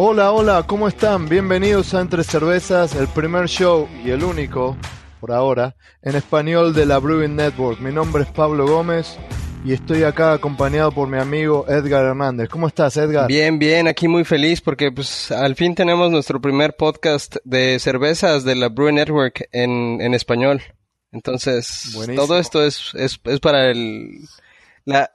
Hola, hola, ¿cómo están? Bienvenidos a Entre Cervezas, el primer show y el único, por ahora, en español de la Brewing Network. Mi nombre es Pablo Gómez y estoy acá acompañado por mi amigo Edgar Hernández. ¿Cómo estás, Edgar? Bien, bien, aquí muy feliz porque pues al fin tenemos nuestro primer podcast de cervezas de la Brewing Network en, en español. Entonces, todo esto es, es, es para el, la,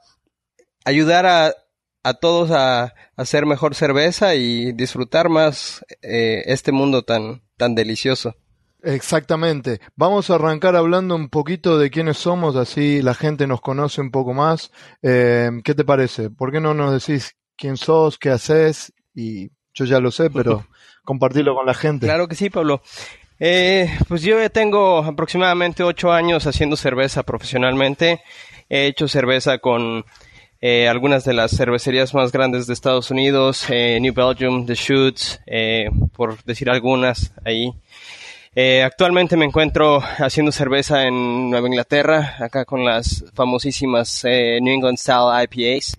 ayudar a, a todos a, hacer mejor cerveza y disfrutar más eh, este mundo tan, tan delicioso. Exactamente. Vamos a arrancar hablando un poquito de quiénes somos, así la gente nos conoce un poco más. Eh, ¿Qué te parece? ¿Por qué no nos decís quién sos, qué haces? Y yo ya lo sé, pero compartirlo con la gente. Claro que sí, Pablo. Eh, pues yo ya tengo aproximadamente ocho años haciendo cerveza profesionalmente. He hecho cerveza con eh, algunas de las cervecerías más grandes de Estados Unidos, eh, New Belgium, The Shoots, eh, por decir algunas ahí. actualmente me encuentro haciendo cerveza en Nueva Inglaterra, acá con las famosísimas New England Style IPAs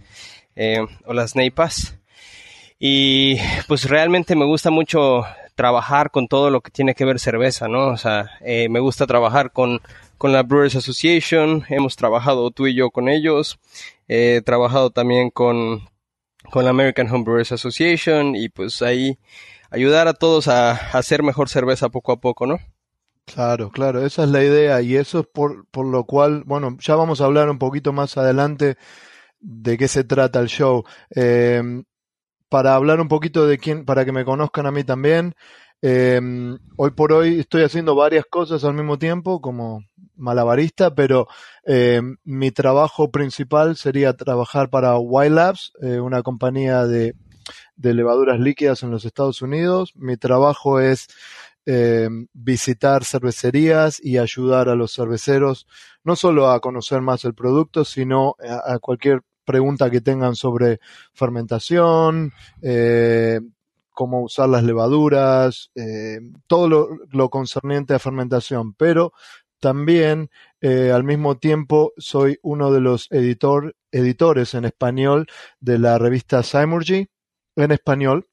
o las NEIPAs. Y pues realmente me gusta mucho trabajar con todo lo que tiene que ver cerveza, ¿no? O sea, me gusta trabajar con con la Brewers Association, hemos trabajado tú y yo con ellos, he trabajado también con, con la American Homebrewers Association y pues ahí ayudar a todos a, hacer mejor cerveza poco a poco, ¿no? Claro, claro, esa es la idea y eso es por, por lo cual, bueno, ya vamos a hablar un poquito más adelante de qué se trata el show. Eh, para hablar un poquito de quién, para que me conozcan a mí también, eh, hoy por hoy estoy haciendo varias cosas al mismo tiempo, como malabarista, pero eh, mi trabajo principal sería trabajar para Wild Labs, eh, una compañía de, levaduras líquidas en los Estados Unidos. Mi trabajo es eh, visitar cervecerías y ayudar a los cerveceros no solo a conocer más el producto, sino a, cualquier pregunta que tengan sobre fermentación, cómo usar las levaduras, todo lo, lo, concerniente a fermentación, pero también, eh, al mismo tiempo, soy uno de los editor, editores en español de la revista Simurgy, en español,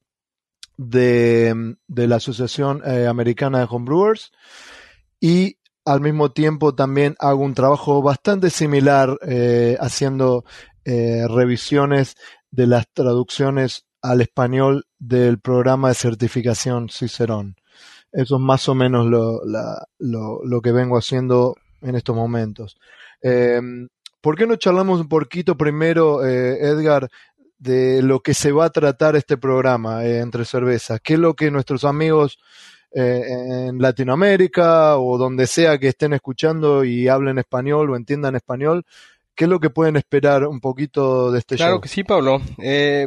de, de la Asociación eh, Americana de Homebrewers. Y al mismo tiempo también hago un trabajo bastante similar eh, haciendo revisiones de las traducciones al español del programa de certificación Cicerón. Eso es más o menos lo, lo, que vengo haciendo en estos momentos. Em, ¿Por qué no charlamos un poquito primero, eh, Edgar, de lo que se va a tratar este programa eh, entre cervezas? ¿Qué es lo que nuestros amigos eh, en Latinoamérica o donde sea que estén escuchando y hablen español o entiendan español, ¿qué es lo que pueden esperar un poquito de este show? Claro que sí, Pablo.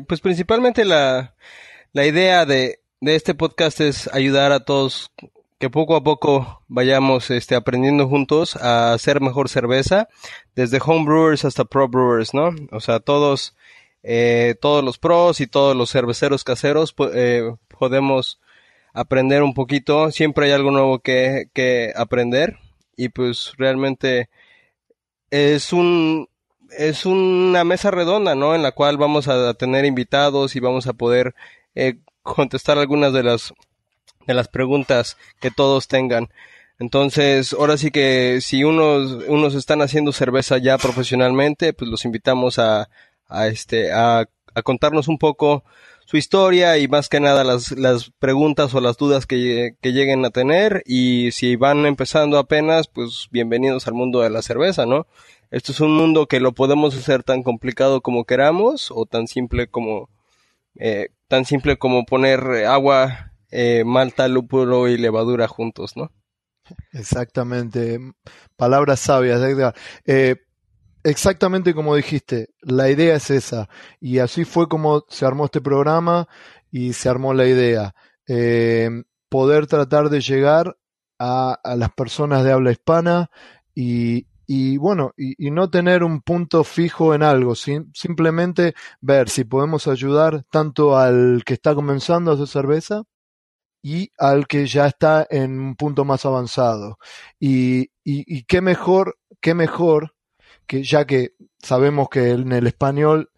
pues principalmente la, la idea de de este podcast es ayudar a todos que poco a poco vayamos este, aprendiendo juntos a hacer mejor cerveza, desde homebrewers hasta pro brewers, ¿no? O sea, todos, eh, todos los pros y todos los cerveceros caseros eh, podemos aprender un poquito. Siempre hay algo nuevo que, que aprender y pues realmente es un es una mesa redonda, ¿no? En la cual vamos a tener invitados y vamos a poder eh, contestar algunas de las de las preguntas que todos tengan. Entonces, ahora sí que si unos, unos están haciendo cerveza ya profesionalmente, pues los invitamos a, a este, a, a contarnos un poco su historia y más que nada las, las preguntas o las dudas que, que, lleguen a tener y si van empezando apenas, pues bienvenidos al mundo de la cerveza, ¿no? Esto es un mundo que lo podemos hacer tan complicado como queramos o tan simple como, eh, tan simple como poner agua, eh, malta, lúpulo y levadura juntos, ¿no? Exactamente. Palabras sabias, Edgar. Eh, exactamente como dijiste, la idea es esa. Y así fue como se armó este programa y se armó la idea. Eh, poder tratar de llegar a, a, las personas de habla hispana y, y bueno, y, no tener un punto fijo en algo, simplemente ver si podemos ayudar tanto al que está comenzando a hacer cerveza y al que ya está en un punto más avanzado. Y, y, qué mejor, qué mejor que ya que sabemos que en el español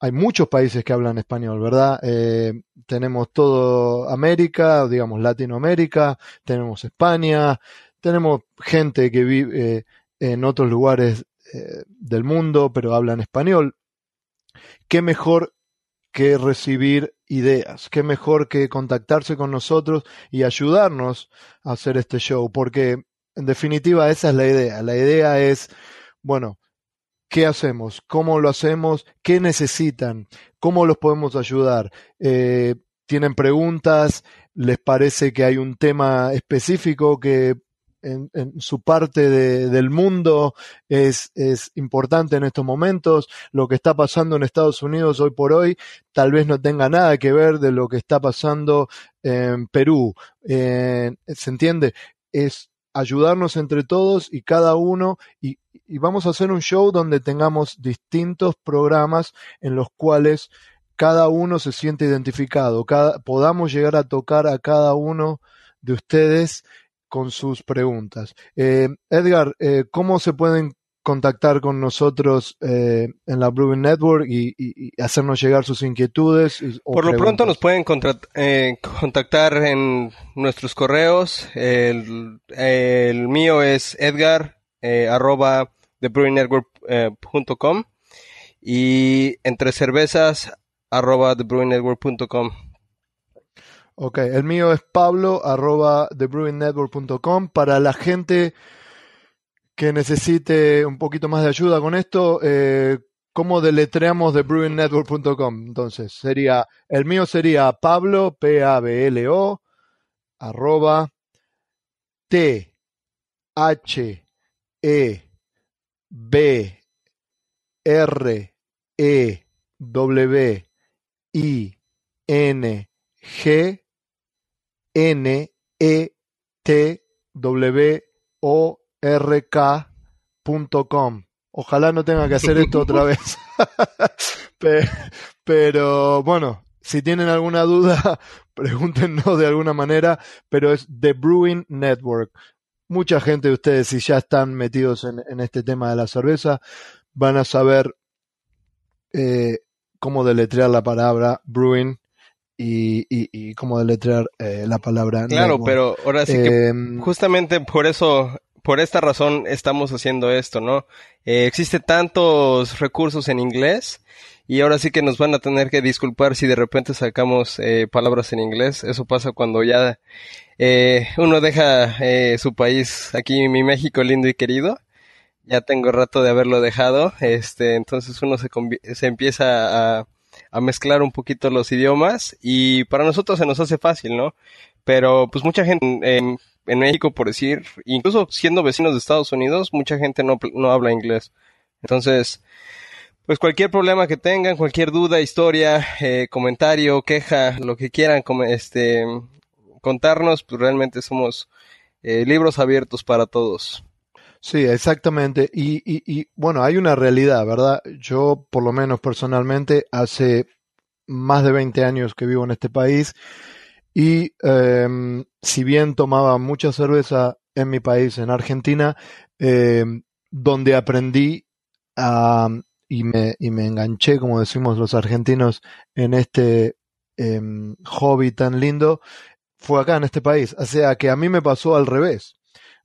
hay muchos países que hablan español, ¿verdad? Eh, tenemos todo América, digamos Latinoamérica, tenemos España, tenemos gente que vive eh, en otros lugares eh, del mundo, pero hablan español. ¿Qué mejor que recibir ideas? ¿Qué mejor que contactarse con nosotros y ayudarnos a hacer este show? Porque en definitiva esa es la idea. La idea es, bueno, ¿Qué hacemos? ¿Cómo lo hacemos? ¿Qué necesitan? ¿Cómo los podemos ayudar? Eh, ¿Tienen preguntas? ¿Les parece que hay un tema específico que en, su parte del mundo es, es, importante en estos momentos. Lo que está pasando en Estados Unidos hoy por hoy tal vez no tenga nada que ver de lo que está pasando en Perú. ¿Se entiende? Es ayudarnos entre todos y cada uno y, y vamos a hacer un show donde tengamos distintos programas en los cuales cada uno se siente identificado, cada, podamos llegar a tocar a cada uno de ustedes con sus preguntas. Eh, Edgar, eh, ¿cómo se pueden contactar con nosotros eh, en la Brewing Network y, hacernos llegar sus inquietudes. Por lo pronto nos pueden contactar en nuestros correos. El, el mío es edgar arroba thebrewingnetwork.com y entre cervezas arroba thebrewingnetwork.com. Ok, el mío es pablo arroba thebrewingnetwork.com. Para la gente que necesite un poquito más de ayuda con esto, eh, ¿cómo deletreamos thebrewingnetwork.com? Entonces, sería, el mío sería pablo, P-A-B-L-O, arroba T, H, E, B R E W I N G N E T W O R K.com. Ojalá no tenga que hacer esto otra vez. pero bueno, si tienen alguna duda, pregúntenos de alguna manera, pero es The Brewing Network mucha gente de ustedes, si ya están metidos en, este tema de la cerveza, van a saber eh, cómo deletrear la palabra brewing y, cómo deletrear eh, la palabra. Claro, pero ahora sí que em, justamente por eso, por esta razón estamos haciendo esto, ¿no? Eh, existe tantos recursos en inglés y ahora sí que nos van a tener que disculpar si de repente sacamos eh, palabras en inglés. Eso pasa cuando ya eh, uno deja eh, su país, aquí mi México lindo y querido. Ya tengo rato de haberlo dejado. Este, entonces uno se, se empieza a, a mezclar un poquito los idiomas y para nosotros se nos hace fácil, ¿no? Pero pues mucha gente en, México, por decir, incluso siendo vecinos de Estados Unidos, mucha gente no, no habla inglés. Entonces, pues cualquier problema que tengan, cualquier duda, historia, eh, comentario, queja, lo que quieran este, contarnos, pues realmente somos eh, libros abiertos para todos. Sí, exactamente. Y, y, y, bueno, hay una realidad, ¿verdad? Yo, por lo menos personalmente, hace más de 20 años que vivo en este país y em, si bien tomaba mucha cerveza en mi país, en Argentina, em, donde aprendí a, y me, y me enganché, como decimos los argentinos, en este em, hobby tan lindo, fue acá en este país. O sea que a mí me pasó al revés.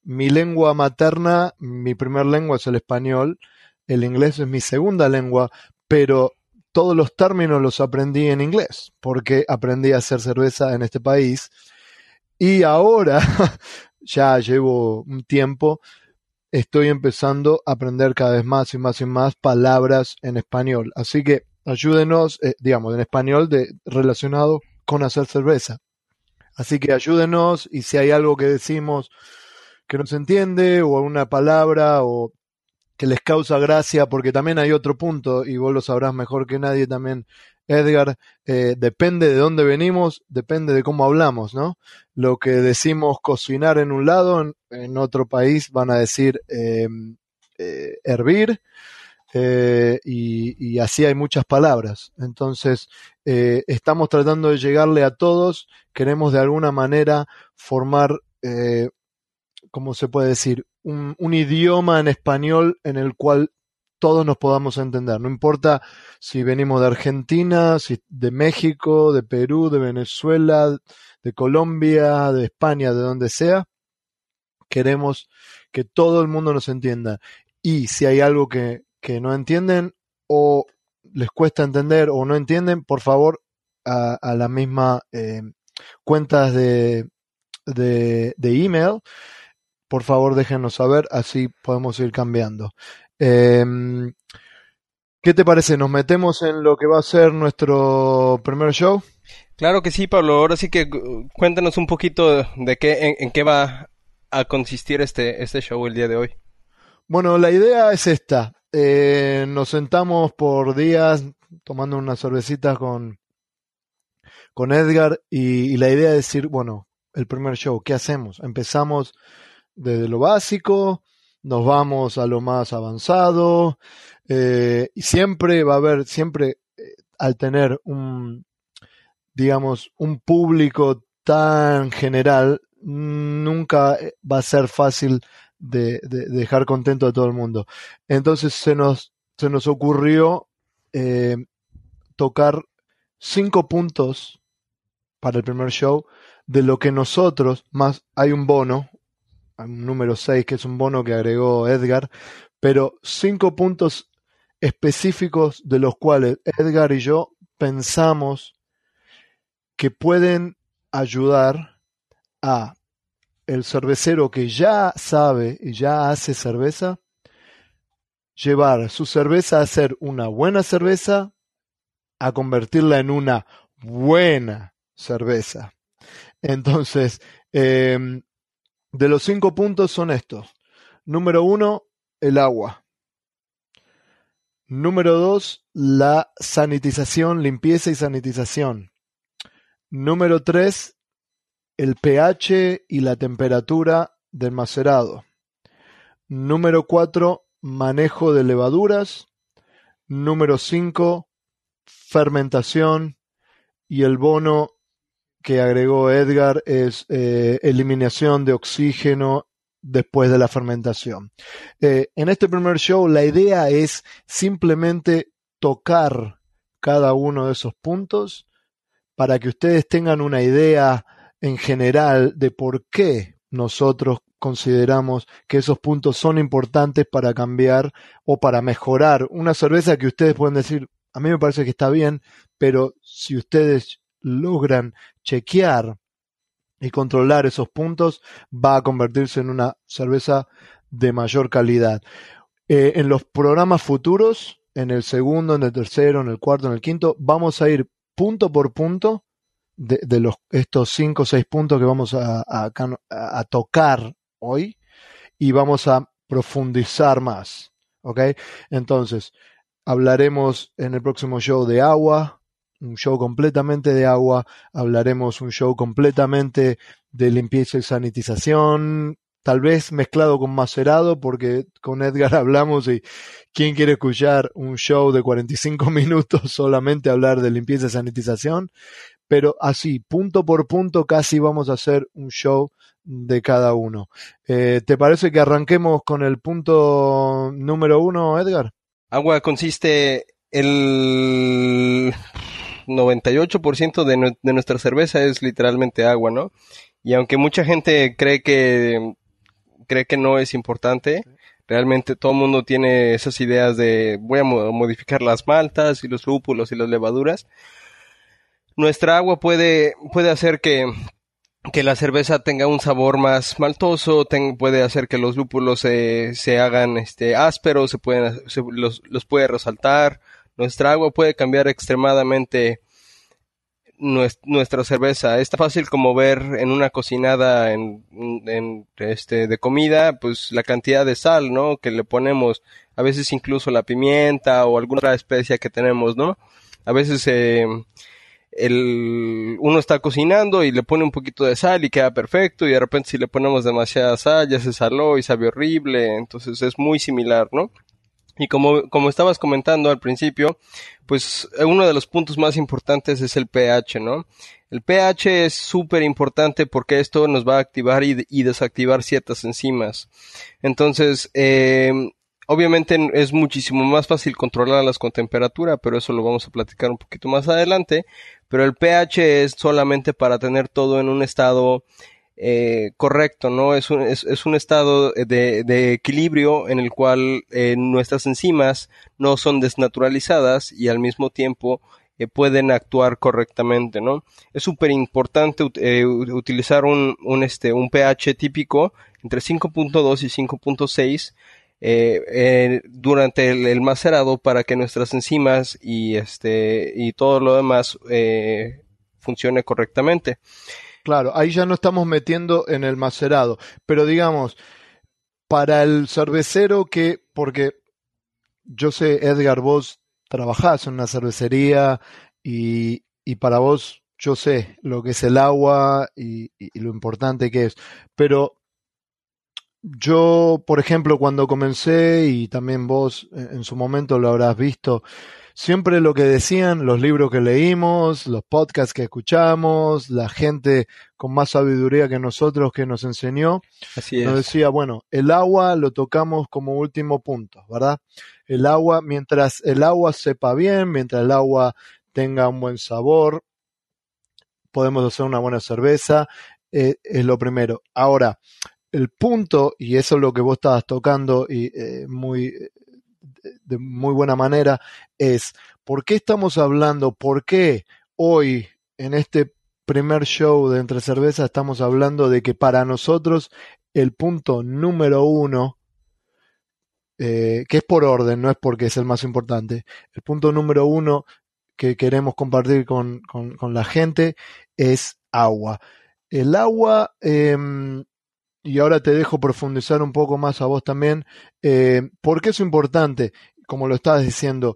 Mi lengua materna, mi primer lengua es el español, el inglés es mi segunda lengua, pero todos los términos los aprendí en inglés, porque aprendí a hacer cerveza en este país. Y ahora, ya llevo un tiempo, estoy empezando a aprender cada vez más y más y más palabras en español. Así que ayúdenos, eh, digamos, en español de, relacionado con hacer cerveza. Así que ayúdenos y si hay algo que decimos que no se entiende o una palabra o que les causa gracia, porque también hay otro punto, y vos lo sabrás mejor que nadie también, Edgar, eh, depende de dónde venimos, depende de cómo hablamos, ¿no? Lo que decimos cocinar en un lado, en, otro país van a decir em, eh, hervir, eh, y, así hay muchas palabras. Entonces, estamos tratando de llegarle a todos, queremos de alguna manera formar, ¿cómo se puede decir? Un, idioma en español en el cual todos nos podamos entender. No importa si venimos de Argentina, si de México, de Perú, de Venezuela, de Colombia, de España, de donde sea. Queremos que todo el mundo nos entienda. Y si hay algo que, no entienden o les cuesta entender o no entienden, por favor, a, a la misma eh, cuentas de, de, email, por favor déjenos saber, así podemos ir cambiando. Eh, ¿Qué te parece? ¿Nos metemos en lo que va a ser nuestro primer show? Claro que sí, Pablo. Ahora sí que cuéntanos un poquito de qué, en, en qué va a consistir este, este show el día de hoy. Bueno, la idea es esta. Eh, nos sentamos por días tomando unas cervecitas con, con Edgar y, y, la idea es decir, bueno, el primer show, ¿qué hacemos? Empezamos desde lo básico, nos vamos a lo más avanzado eh, y siempre va a haber, siempre eh, al tener un, digamos, un público tan general, nunca va a ser fácil de, de, de, dejar contento a todo el mundo. Entonces se nos, se nos ocurrió eh, tocar cinco puntos para el primer show de lo que nosotros, más hay un bono, número 6 que es un bono que agregó Edgar, pero cinco puntos específicos de los cuales Edgar y yo pensamos que pueden ayudar a el cervecero que ya sabe y ya hace cerveza, llevar su cerveza a ser una buena cerveza, a convertirla en una buena cerveza. Entonces, eh, de los cinco puntos son estos. Número uno, el agua. Número dos, la sanitización, limpieza y sanitización. Número tres, el pH y la temperatura del macerado. Número 4, manejo de levaduras. Número 5, fermentación. Y el bono que agregó Edgar es eh, eliminación de oxígeno después de la fermentación. Eh, en este primer show la idea es simplemente tocar cada uno de esos puntos para que ustedes tengan una idea en general de por qué nosotros consideramos que esos puntos son importantes para cambiar o para mejorar una cerveza que ustedes pueden decir, a mí me parece que está bien, pero si ustedes logran chequear y controlar esos puntos, va a convertirse en una cerveza de mayor calidad. Eh, en los programas futuros, en el segundo, en el tercero, en el cuarto, en el quinto, vamos a ir punto por punto de, los, estos cinco o seis puntos que vamos a, a, a, tocar hoy y vamos a profundizar más. ¿Ok? Entonces, hablaremos en el próximo show de agua, un show completamente de agua, hablaremos un show completamente de limpieza y sanitización, tal vez mezclado con macerado, porque con Edgar hablamos y quién quiere escuchar un show de 45 minutos solamente hablar de limpieza y sanitización, pero así, punto por punto, casi vamos a hacer un show de cada uno. Eh, ¿Te parece que arranquemos con el punto número uno, Edgar? Agua consiste el 98% de, de nuestra cerveza es literalmente agua, ¿no? Y aunque mucha gente cree que cree que no es importante, realmente todo el mundo tiene esas ideas de voy a modificar las maltas y los lúpulos y las levaduras, nuestra agua puede, puede hacer que, que la cerveza tenga un sabor más maltoso, ten, puede hacer que los lúpulos se, se hagan este, ásperos, se pueden, se, los, los puede resaltar. Nuestra agua puede cambiar extremadamente nuestra cerveza. Es tan fácil como ver en una cocinada en, este, de comida, pues la cantidad de sal, ¿no? Que le ponemos, a veces incluso la pimienta o alguna otra especia que tenemos, ¿no? A veces eh, el, uno está cocinando y le pone un poquito de sal y queda perfecto y de repente si le ponemos demasiada sal ya se saló y sabe horrible, entonces es muy similar, ¿no? Y como, como estabas comentando al principio, pues uno de los puntos más importantes es el pH, ¿no? El pH es súper importante porque esto nos va a activar y, y desactivar ciertas enzimas. Entonces, eh, obviamente es muchísimo más fácil controlarlas con temperatura, pero eso lo vamos a platicar un poquito más adelante. Pero el pH es solamente para tener todo en un estado eh, correcto, ¿no? Es un, es, un estado de, de, equilibrio en el cual eh, nuestras enzimas no son desnaturalizadas y al mismo tiempo eh, pueden actuar correctamente, ¿no? Es súper importante utilizar un, un, este, un pH típico entre 5.2 y 5.6 eh, eh, durante el, el, macerado para que nuestras enzimas y este y todo lo demás funcione correctamente. Claro, ahí ya no estamos metiendo en el macerado, pero digamos, para el cervecero que, porque yo sé, Edgar, vos trabajás en una cervecería y, y para vos yo sé lo que es el agua y, y, lo importante que es, pero yo, por ejemplo, cuando comencé, y también vos en su momento lo habrás visto, siempre lo que decían, los libros que leímos, los podcasts que escuchamos, la gente con más sabiduría que nosotros que nos enseñó, Así nos decía, bueno, el agua lo tocamos como último punto, ¿verdad? El agua, mientras el agua sepa bien, mientras el agua tenga un buen sabor, podemos hacer una buena cerveza, eh, es lo primero. Ahora, el punto, y eso es lo que vos estabas tocando y eh, muy de muy buena manera, es por qué estamos hablando, por qué hoy en este primer show de Entre Cerveza estamos hablando de que para nosotros el punto número uno, eh, que es por orden, no es porque es el más importante, el punto número uno que queremos compartir con, con, la gente es agua. El agua, eh, y ahora te dejo profundizar un poco más a vos también, eh, ¿por qué es importante? Como lo estabas diciendo,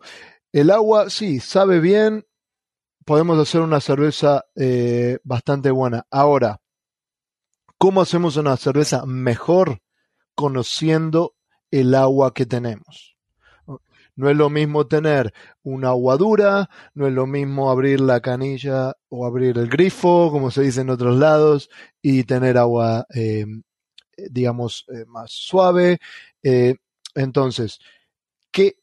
el agua, sí, sabe bien, podemos hacer una cerveza eh, bastante buena. Ahora, ¿cómo hacemos una cerveza mejor? Conociendo el agua que tenemos. No es lo mismo tener una agua dura, no es lo mismo abrir la canilla o abrir el grifo, como se dice en otros lados, y tener agua eh, digamos, eh, más suave. Eh, entonces, ¿qué,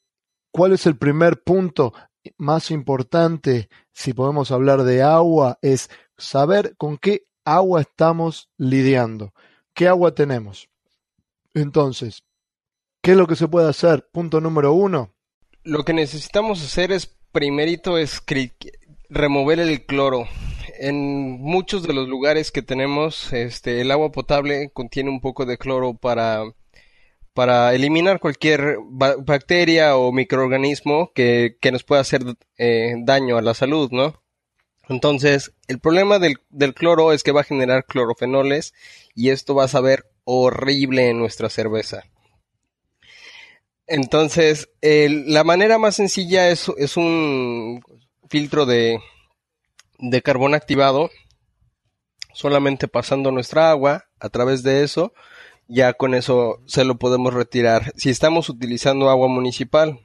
¿cuál es el primer punto más importante si podemos hablar de agua? Es saber con qué agua estamos lidiando, qué agua tenemos. Entonces, ¿qué es lo que se puede hacer? Punto número uno. Lo que necesitamos hacer es, primerito, es remover el cloro en muchos de los lugares que tenemos, este, el agua potable contiene un poco de cloro para, para eliminar cualquier ba bacteria o microorganismo que, que nos pueda hacer eh, daño a la salud, ¿no? Entonces, el problema del, del, cloro es que va a generar clorofenoles y esto va a saber horrible en nuestra cerveza. Entonces, la manera más sencilla es, es un filtro de, de carbón activado, solamente pasando nuestra agua a través de eso, ya con eso se lo podemos retirar. Si estamos utilizando agua municipal,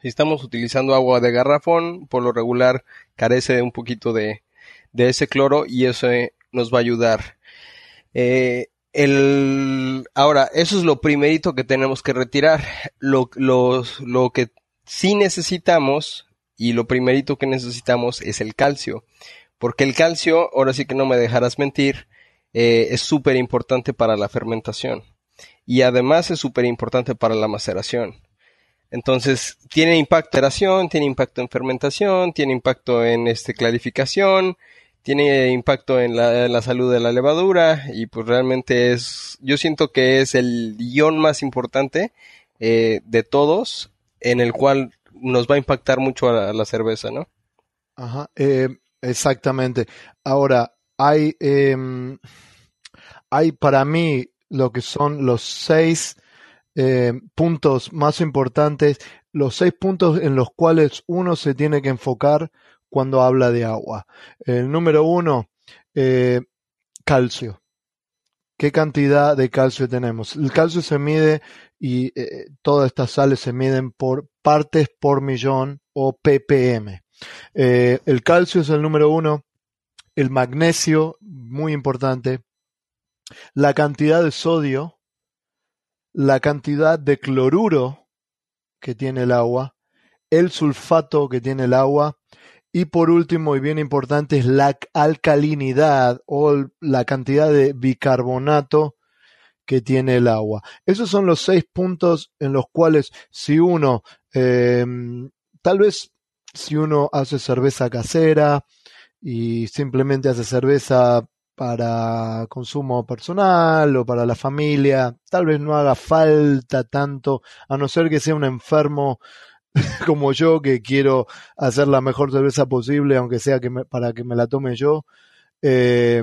si estamos utilizando agua de garrafón, por lo regular carece de un poquito de, de ese cloro y eso eh, nos va a ayudar. Eh, el, ahora, eso es lo primerito que tenemos que retirar. Lo, lo, lo que sí necesitamos y lo primerito que necesitamos es el calcio. Porque el calcio, ahora sí que no me dejarás mentir, eh, es súper importante para la fermentación. Y además es súper importante para la maceración. Entonces, tiene impacto en maceración, tiene impacto en fermentación, tiene impacto en este, clarificación, tiene impacto en la, salud de la levadura y pues realmente es, yo siento que es el guion más importante eh, de todos en el cual nos va a impactar mucho a la, cerveza, ¿no? Ajá, eh, exactamente. Ahora, hay, eh, hay para mí lo que son los seis eh, puntos más importantes, los seis puntos en los cuales uno se tiene que enfocar cuando habla de agua. El número uno, eh, calcio. ¿Qué cantidad de calcio tenemos? El calcio se mide y eh, todas estas sales se miden por partes por millón o ppm. Eh, el calcio es el número uno, el magnesio, muy importante, la cantidad de sodio, la cantidad de cloruro que tiene el agua, el sulfato que tiene el agua y por último y bien importante es la alcalinidad o la cantidad de bicarbonato que tiene el agua. Esos son los seis puntos en los cuales si uno, em, tal vez si uno hace cerveza casera y simplemente hace cerveza para consumo personal o para la familia, tal vez no haga falta tanto, a no ser que sea un enfermo como yo que quiero hacer la mejor cerveza posible, aunque sea que para que me la tome yo. Eh,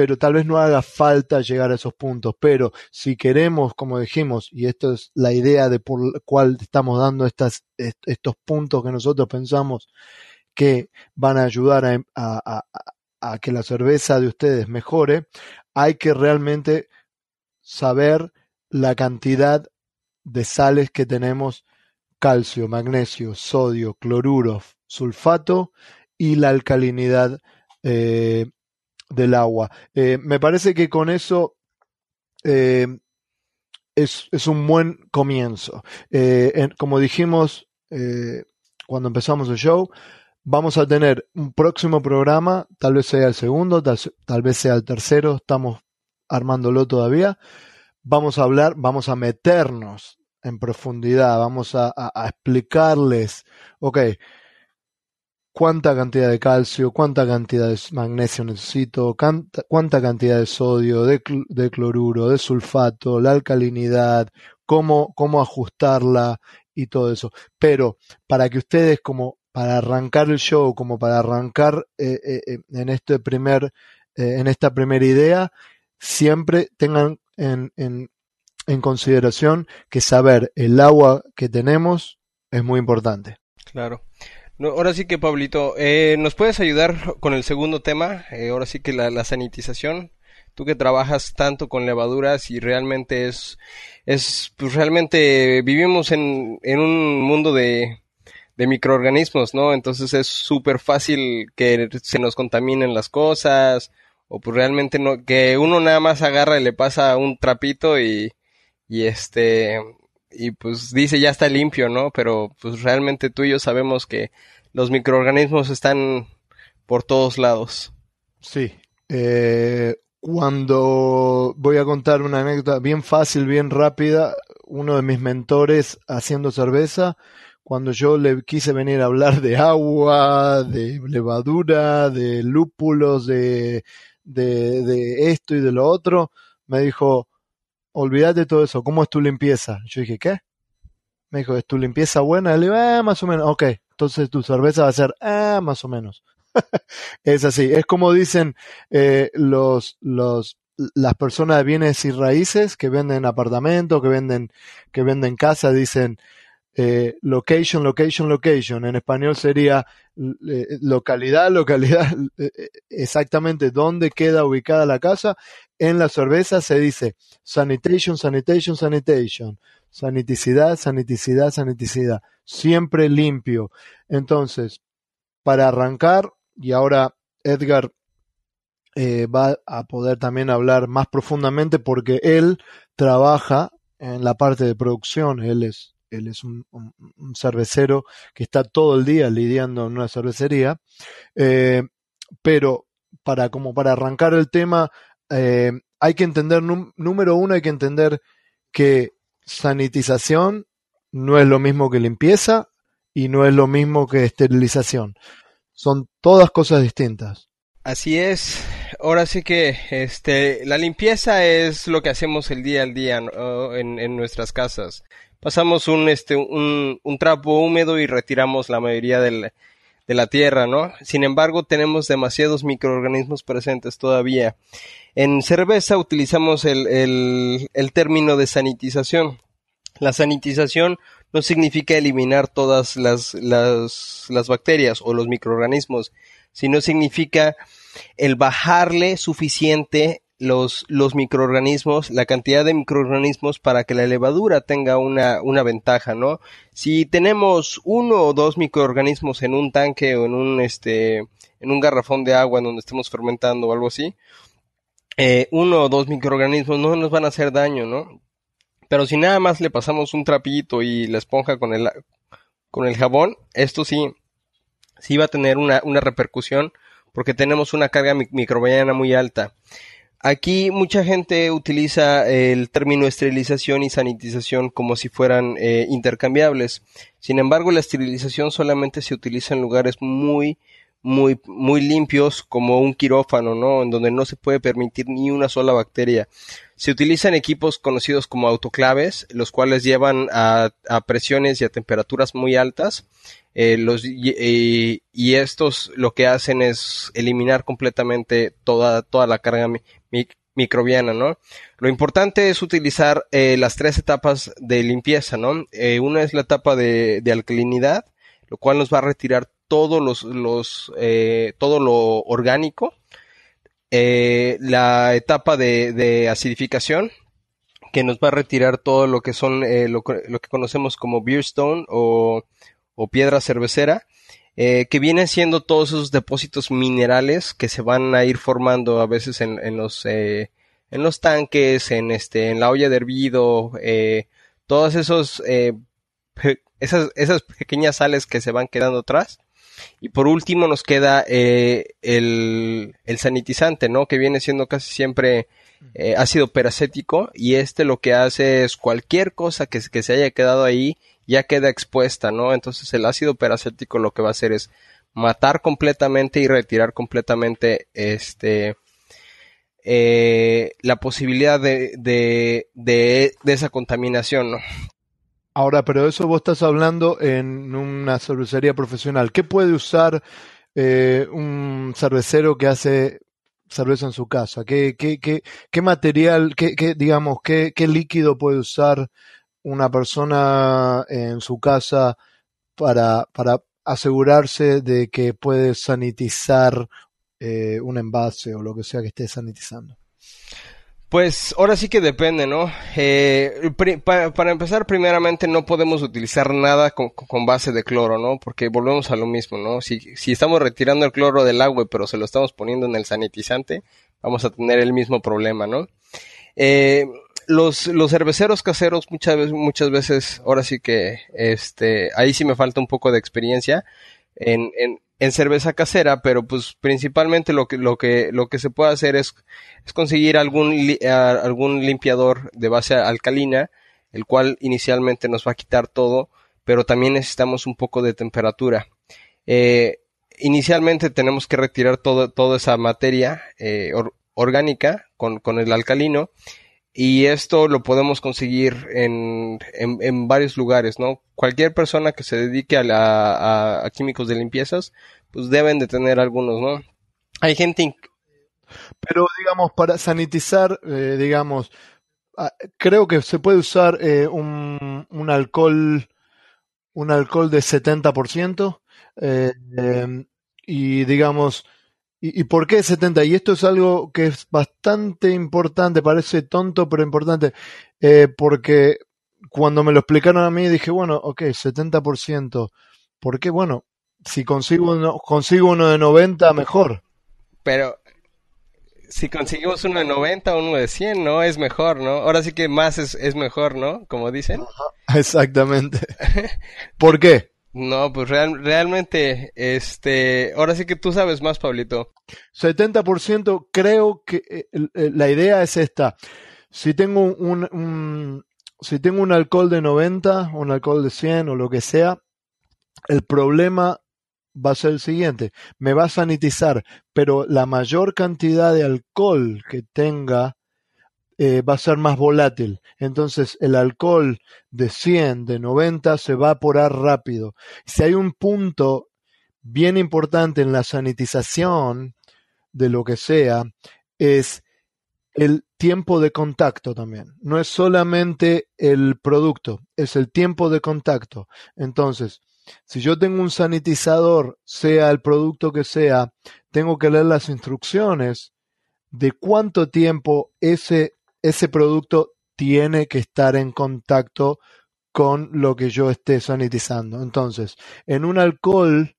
pero tal vez no haga falta llegar a esos puntos. Pero si queremos, como dijimos, y esto es la idea de por la cual estamos dando estas, estos puntos que nosotros pensamos que van a ayudar a, a, a que la cerveza de ustedes mejore, hay que realmente saber la cantidad de sales que tenemos calcio, magnesio, sodio, cloruro, sulfato y la alcalinidad eh, del agua. Eh, me parece que con eso eh, es, es, un buen comienzo. como dijimos cuando empezamos el show, vamos a tener un próximo programa, tal vez sea el segundo, tal, vez sea el tercero, estamos armándolo todavía. Vamos a hablar, vamos a meternos en profundidad, vamos a, explicarles, ok, cuánta cantidad de calcio, cuánta cantidad de magnesio necesito, cuánta, cantidad de sodio, de, cloruro, de sulfato, la alcalinidad, cómo, cómo ajustarla y todo eso. Pero para que ustedes como para arrancar el show, como para arrancar eh, eh, eh, en este primer, en esta primera idea, siempre tengan en, en, en consideración que saber el agua que tenemos es muy importante. Claro. Ahora sí que, Pablito, eh, ¿nos puedes ayudar con el segundo tema? Eh, ahora sí que la, sanitización. Tú que trabajas tanto con levaduras y realmente es, es pues realmente vivimos en, en un mundo de, de microorganismos, ¿no? Entonces es súper fácil que se nos contaminen las cosas o pues realmente no, que uno nada más agarra y le pasa un trapito y, y este y pues dice ya está limpio, ¿no? Pero pues realmente tú y yo sabemos que los microorganismos están por todos lados. Sí. Eh, cuando voy a contar una anécdota bien fácil, bien rápida, uno de mis mentores haciendo cerveza, cuando yo le quise venir a hablar de agua, de levadura, de lúpulos, de, de, de esto y de lo otro, me dijo, olvídate de todo eso, ¿cómo es tu limpieza? Yo dije, ¿qué? Me dijo, ¿es tu limpieza buena? Le digo, ah, más o menos, ok, entonces tu cerveza va a ser, ah, más o menos. es así, es como dicen eh, los, los, las personas de bienes y raíces que venden apartamentos, que venden, que venden casa, dicen, eh, location, location, location. En español sería eh, localidad, localidad, exactamente dónde queda ubicada la casa. En la cerveza se dice sanitation, sanitation, sanitation. Saniticidad, saniticidad, saniticidad. Siempre limpio. Entonces, para arrancar, y ahora Edgar eh, va a poder también hablar más profundamente porque él trabaja en la parte de producción, él es él es un, cervecero que está todo el día lidiando en una cervecería, eh, pero para como para arrancar el tema eh, hay que entender número uno hay que entender que sanitización no es lo mismo que limpieza y no es lo mismo que esterilización. Son todas cosas distintas. Así es. Ahora sí que este, la limpieza es lo que hacemos el día al día en, en, nuestras casas pasamos un, este, un, un trapo húmedo y retiramos la mayoría del, de la tierra, ¿no? Sin embargo, tenemos demasiados microorganismos presentes todavía. En cerveza utilizamos el, el, el término de sanitización. La sanitización no significa eliminar todas las, las, las bacterias o los microorganismos, sino significa el bajarle suficiente los, los microorganismos, la cantidad de microorganismos para que la levadura tenga una, una ventaja, ¿no? Si tenemos uno o dos microorganismos en un tanque o en un, este, en un garrafón de agua en donde estemos fermentando o algo así, eh, uno o dos microorganismos no nos van a hacer daño, ¿no? Pero si nada más le pasamos un trapito y la esponja con el, con el jabón, esto sí, sí va a tener una, una repercusión porque tenemos una carga microbiana muy alta. Aquí mucha gente utiliza el término esterilización y sanitización como si fueran eh, intercambiables. Sin embargo, la esterilización solamente se utiliza en lugares muy, muy, muy limpios como un quirófano, ¿no? En donde no se puede permitir ni una sola bacteria. Se utilizan equipos conocidos como autoclaves, los cuales llevan a, a presiones y a temperaturas muy altas. Eh, los, y, estos lo que hacen es eliminar completamente toda, toda la carga microbiana, ¿no? Lo importante es utilizar eh, las tres etapas de limpieza, ¿no? Eh, una es la etapa de, alcalinidad, lo cual nos va a retirar todos los, los eh, todo lo orgánico. la etapa de, acidificación, que nos va a retirar todo lo que son lo, que conocemos como beer stone o, o piedra cervecera eh, que vienen siendo todos esos depósitos minerales que se van a ir formando a veces en, los eh, en los tanques, en este, en la olla de hervido, eh, todas esos eh, esas, esas pequeñas sales que se van quedando atrás. Y por último nos queda el, el, sanitizante, ¿no? Que viene siendo casi siempre ácido peracético y este lo que hace es cualquier cosa que, que se haya quedado ahí ya queda expuesta, ¿no? Entonces el ácido peracético lo que va a hacer es matar completamente y retirar completamente este eh, la posibilidad de, de, de, esa contaminación, ¿no? Ahora, pero eso vos estás hablando en una cervecería profesional. ¿Qué puede usar eh, un cervecero que hace cerveza en su casa? ¿Qué, qué, qué, qué material, qué, qué digamos, qué, qué líquido puede usar una persona en su casa para, para asegurarse de que puede sanitizar eh, un envase o lo que sea que esté sanitizando? Pues ahora sí que depende, ¿no? Eh, para, empezar, primeramente no podemos utilizar nada con, base de cloro, ¿no? Porque volvemos a lo mismo, ¿no? Si, si estamos retirando el cloro del agua, pero se lo estamos poniendo en el sanitizante, vamos a tener el mismo problema, ¿no? Eh, los, los cerveceros caseros muchas veces, muchas veces, ahora sí que, este, ahí sí me falta un poco de experiencia en, en, en cerveza casera, pero pues principalmente lo que, lo que, lo que se puede hacer es, es conseguir algún, algún limpiador de base alcalina, el cual inicialmente nos va a quitar todo, pero también necesitamos un poco de temperatura. Eh, inicialmente tenemos que retirar todo, toda esa materia eh, orgánica con, con el alcalino y esto lo podemos conseguir en, en, varios lugares, ¿no? Cualquier persona que se dedique a, la, a, químicos de limpiezas, pues deben de tener algunos, ¿no? Hay gente... Pero digamos, para sanitizar, eh, digamos, ah, creo que se puede usar eh, un, un alcohol un alcohol de 70% eh, eh, y digamos ¿Y, por qué 70? Y esto es algo que es bastante importante, parece tonto, pero importante, eh, porque cuando me lo explicaron a mí dije, bueno, ok, 70%. ¿Por qué? Bueno, si consigo uno, consigo uno de 90, mejor. Pero si conseguimos uno de 90 o uno de 100, ¿no? Es mejor, ¿no? Ahora sí que más es, es mejor, ¿no? Como dicen. exactamente. ¿Por qué? No, pues real, realmente, este, ahora sí que tú sabes más, Pablito. 70% creo que eh, la idea es esta. Si tengo un, un, si tengo un alcohol de 90, un alcohol de 100 o lo que sea, el problema va a ser el siguiente. Me va a sanitizar, pero la mayor cantidad de alcohol que tenga eh, va a ser más volátil. Entonces el alcohol de 100, de 90 se va a evaporar rápido. Si hay un punto bien importante en la sanitización de lo que sea, es el tiempo de contacto también. No es solamente el producto, es el tiempo de contacto. Entonces, si yo tengo un sanitizador, sea el producto que sea, tengo que leer las instrucciones de cuánto tiempo ese ese producto tiene que estar en contacto con lo que yo esté sanitizando. Entonces, en un alcohol,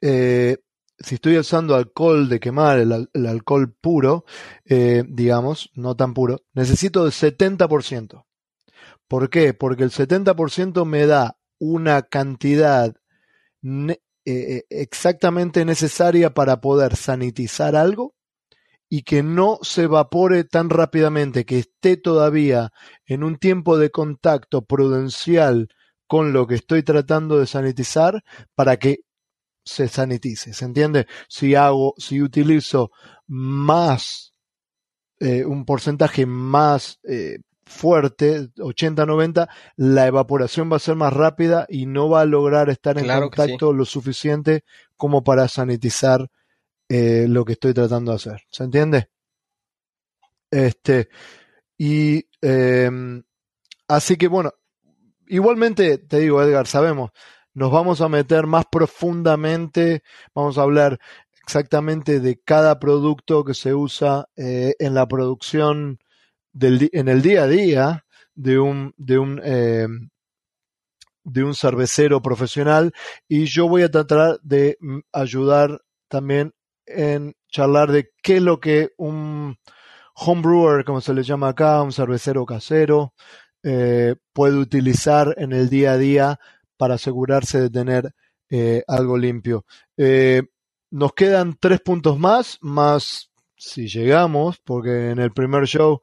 eh, si estoy usando alcohol de quemar, el, alcohol puro, eh, digamos, no tan puro, necesito el 70%. ¿Por qué? Porque el 70% me da una cantidad eh, exactamente necesaria para poder sanitizar algo y que no se evapore tan rápidamente, que esté todavía en un tiempo de contacto prudencial con lo que estoy tratando de sanitizar para que se sanitice. ¿Se entiende? Si hago, si utilizo más, eh, un porcentaje más eh, fuerte, 80-90, la evaporación va a ser más rápida y no va a lograr estar en contacto lo suficiente como para sanitizar eh, lo que estoy tratando de hacer. ¿Se entiende? Este, y em, así que bueno, igualmente te digo, Edgar, sabemos, nos vamos a meter más profundamente, vamos a hablar exactamente de cada producto que se usa eh, en la producción del, en el día a día de un, de un, eh, de un cervecero profesional y yo voy a tratar de mm, ayudar también en charlar de qué es lo que un homebrewer, como se le llama acá, un cervecero casero, eh, puede utilizar en el día a día para asegurarse de tener eh, algo limpio. Eh, nos quedan tres puntos más, más si llegamos, porque en el primer show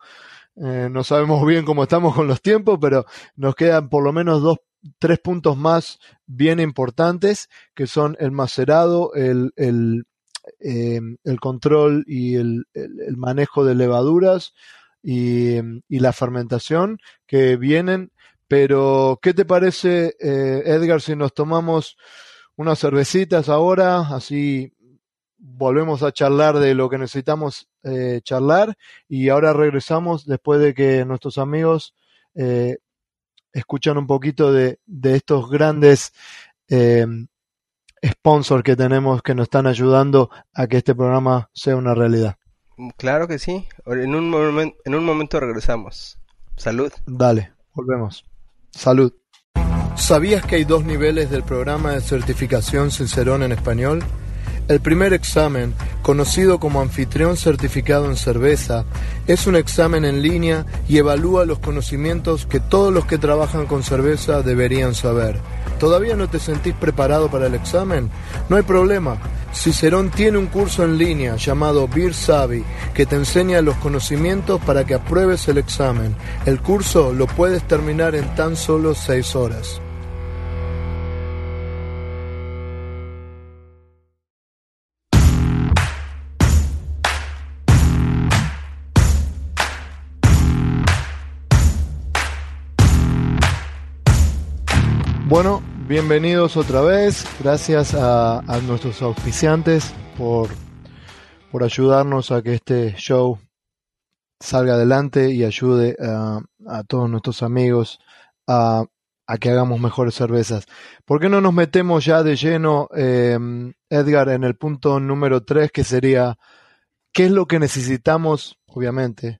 no sabemos bien cómo estamos con los tiempos, pero nos quedan por lo menos dos, tres puntos más bien importantes, que son el macerado, el, el control y el, el, manejo de levaduras y, y la fermentación, que vienen pero, ¿qué te parece, eh, Edgar, si nos tomamos unas cervecitas ahora? Así volvemos a charlar de lo que necesitamos eh, charlar y ahora regresamos después de que nuestros amigos eh, escuchan un poquito de, de estos grandes eh, sponsors que tenemos que nos están ayudando a que este programa sea una realidad. Claro que sí. En un, en un momento regresamos. Salud. Dale, volvemos. Salud. ¿Sabías que hay dos niveles del programa de certificación Cicerón en español? El primer examen, conocido como anfitrión certificado en cerveza, es un examen en línea y evalúa los conocimientos que todos los que trabajan con cerveza deberían saber. ¿Todavía no te sentís preparado para el examen? No hay problema. Cicerón tiene un curso en línea llamado Beer Savvy que te enseña los conocimientos para que apruebes el examen. El curso lo puedes terminar en tan solo seis horas. Bueno, bienvenidos otra vez. Gracias a, nuestros auspiciantes por, por ayudarnos a que este show salga adelante y ayude a, todos nuestros amigos a, que hagamos mejores cervezas. ¿Por qué no nos metemos ya de lleno, em, Edgar, en el punto número 3, que sería, ¿qué es lo que necesitamos? Obviamente,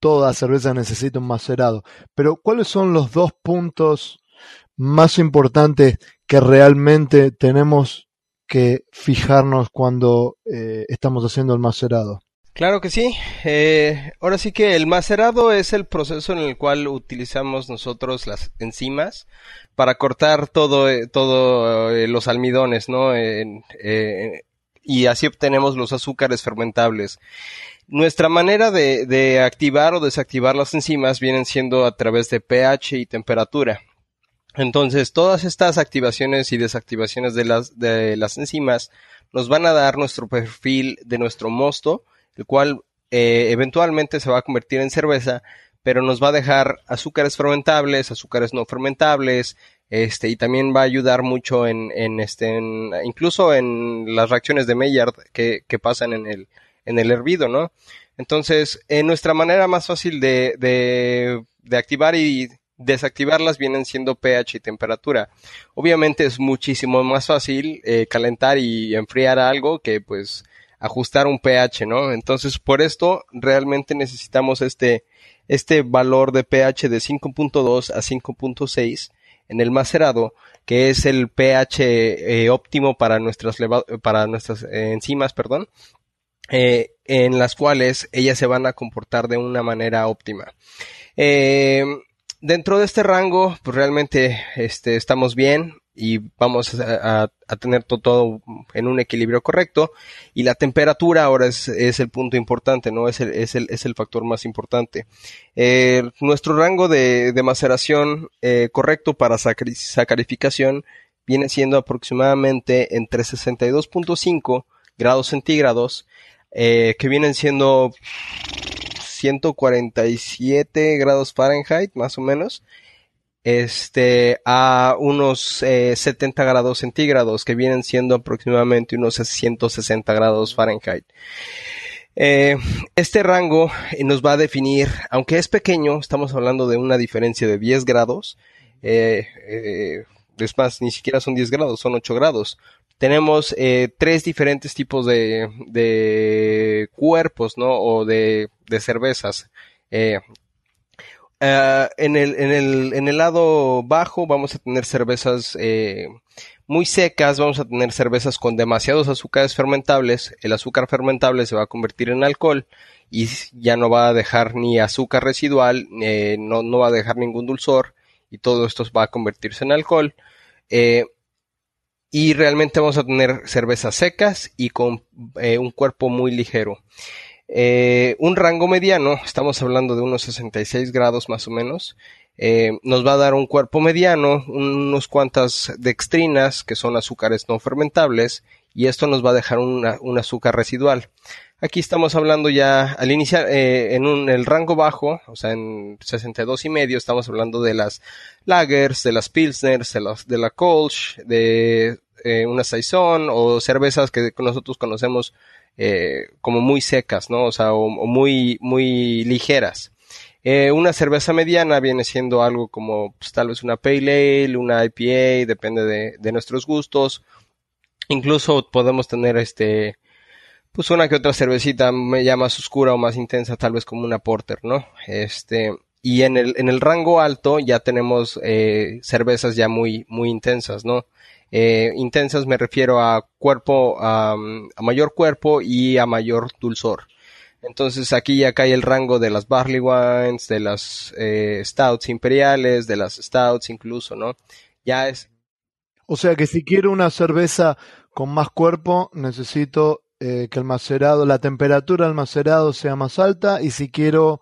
toda cerveza necesita un macerado, pero ¿cuáles son los dos puntos más importante que realmente tenemos que fijarnos cuando eh, estamos haciendo el macerado. Claro que sí. Eh, ahora sí que el macerado es el proceso en el cual utilizamos nosotros las enzimas para cortar todo, eh, todo los almidones, ¿no? y así obtenemos los azúcares fermentables. Nuestra manera de, de activar o desactivar las enzimas vienen siendo a través de pH y temperatura. Entonces, todas estas activaciones y desactivaciones de las, de las enzimas nos van a dar nuestro perfil de nuestro mosto, el cual eh, eventualmente se va a convertir en cerveza, pero nos va a dejar azúcares fermentables, azúcares no fermentables, este, y también va a ayudar mucho en, en este, incluso en las reacciones de Maillard que, que pasan en el, en el hervido, ¿no? Entonces, en nuestra manera más fácil de, de, de activar y desactivarlas vienen siendo pH y temperatura. Obviamente es muchísimo más fácil eh, calentar y enfriar algo que pues ajustar un pH, ¿no? Entonces por esto realmente necesitamos este, este valor de pH de 5.2 a 5.6 en el macerado, que es el pH eh, óptimo para nuestras, para nuestras eh, enzimas, perdón, en las cuales ellas se van a comportar de una manera óptima. Dentro de este rango, pues realmente este, estamos bien y vamos a, tener todo, en un equilibrio correcto. Y la temperatura ahora es, el punto importante, ¿no? Es el, es el, es el factor más importante. Eh, nuestro rango de, maceración eh, correcto para sacarificación viene siendo aproximadamente entre 62.5 grados centígrados, eh, que vienen siendo 147 grados Fahrenheit, más o menos, este, a unos 70 eh, grados centígrados, que vienen siendo aproximadamente unos 160 grados Fahrenheit. Eh, este rango nos va a definir, aunque es pequeño, estamos hablando de una diferencia de 10 grados, eh, es más, ni siquiera son 10 grados, son 8 grados. Tenemos tres diferentes tipos de, cuerpos, ¿no? O de, de cervezas. Uh, en, el, en, el, en el lado bajo vamos a tener cervezas eh, muy secas, vamos a tener cervezas con demasiados azúcares fermentables. El azúcar fermentable se va a convertir en alcohol y ya no va a dejar ni azúcar residual, eh, no, no, va a dejar ningún dulzor y todo esto va a convertirse en alcohol. Eh, y realmente vamos a tener cervezas secas y con un cuerpo muy ligero. Eh, un rango mediano, estamos hablando de unos 66 grados más o menos, eh, nos va a dar un cuerpo mediano, unos cuantas dextrinas, que son azúcares no fermentables, y esto nos va a dejar un azúcar residual. Aquí estamos hablando ya al iniciar eh, en el rango bajo, o sea, en 62 y medio, estamos hablando de las lagers, de las pilsners, de, de la Kolsch, de una saison o cervezas que nosotros conocemos eh, como muy secas, ¿no? O sea, o, muy, muy ligeras. Eh, una cerveza mediana viene siendo algo como pues, tal vez una Pale Ale, una IPA, depende de, de, nuestros gustos. Incluso podemos tener este, pues una que otra cervecita ya más oscura o más intensa, tal vez como una Porter, ¿no? Este, y en el, en el rango alto ya tenemos eh, cervezas ya muy, muy intensas, ¿no? Eh, intensas me refiero a cuerpo, a, mayor cuerpo y a mayor dulzor. Entonces aquí ya cae el rango de las barley wines, de las eh, stouts imperiales, de las stouts incluso, ¿no? Ya es. O sea que si quiero una cerveza con más cuerpo, necesito eh, que el macerado, la temperatura del macerado sea más alta y si quiero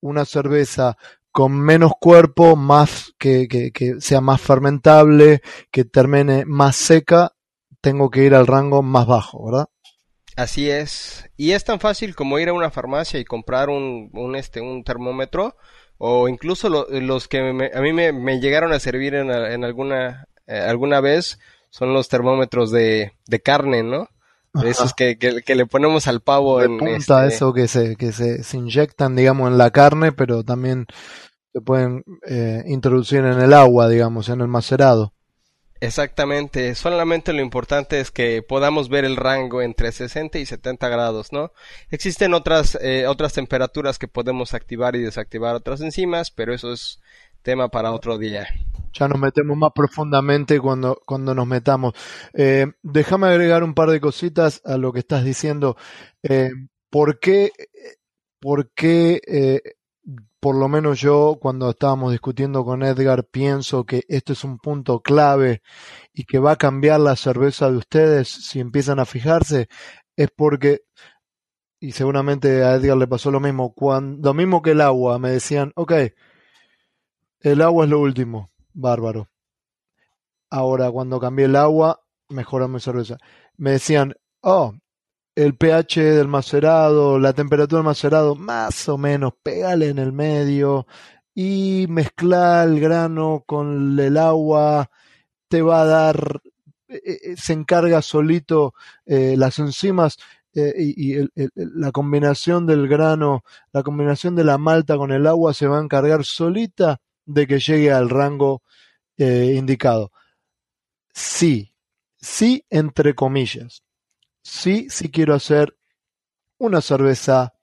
una cerveza con menos cuerpo, más que, que, que, sea más fermentable, que termine más seca, tengo que ir al rango más bajo, ¿verdad? Así es. Y es tan fácil como ir a una farmacia y comprar un, un este, un termómetro, o incluso los que a mí me, me, llegaron a servir en, en alguna, eh, alguna vez son los termómetros de, de carne, ¿no? Esos que, que, le ponemos al pavo en punta, este... eso que se, que se, se, inyectan, digamos, en la carne, pero también se pueden eh, introducir en el agua, digamos, en el macerado. Exactamente, solamente lo importante es que podamos ver el rango entre 60 y 70 grados, ¿no? Existen otras, eh, otras temperaturas que podemos activar y desactivar otras enzimas, pero eso es tema para otro día ya nos metemos más profundamente cuando, cuando nos metamos. Eh, déjame agregar un par de cositas a lo que estás diciendo. Eh, ¿Por qué, por qué eh, por lo menos yo cuando estábamos discutiendo con Edgar pienso que esto es un punto clave y que va a cambiar la cerveza de ustedes si empiezan a fijarse? Es porque y seguramente a Edgar le pasó lo mismo, cuando, lo mismo que el agua, me decían, ok, el agua es lo último, Bárbaro. Ahora, cuando cambié el agua, mejoró mi cerveza. Me decían, oh, el pH del macerado, la temperatura del macerado, más o menos, pégale en el medio y mezclar el grano con el agua, te va a dar, eh, eh, se encarga solito eh, las enzimas y, la combinación del grano, la combinación de la malta con el agua se va a encargar solita de que llegue al rango eh, indicado. Sí, sí, entre comillas. Sí, sí quiero hacer una cerveza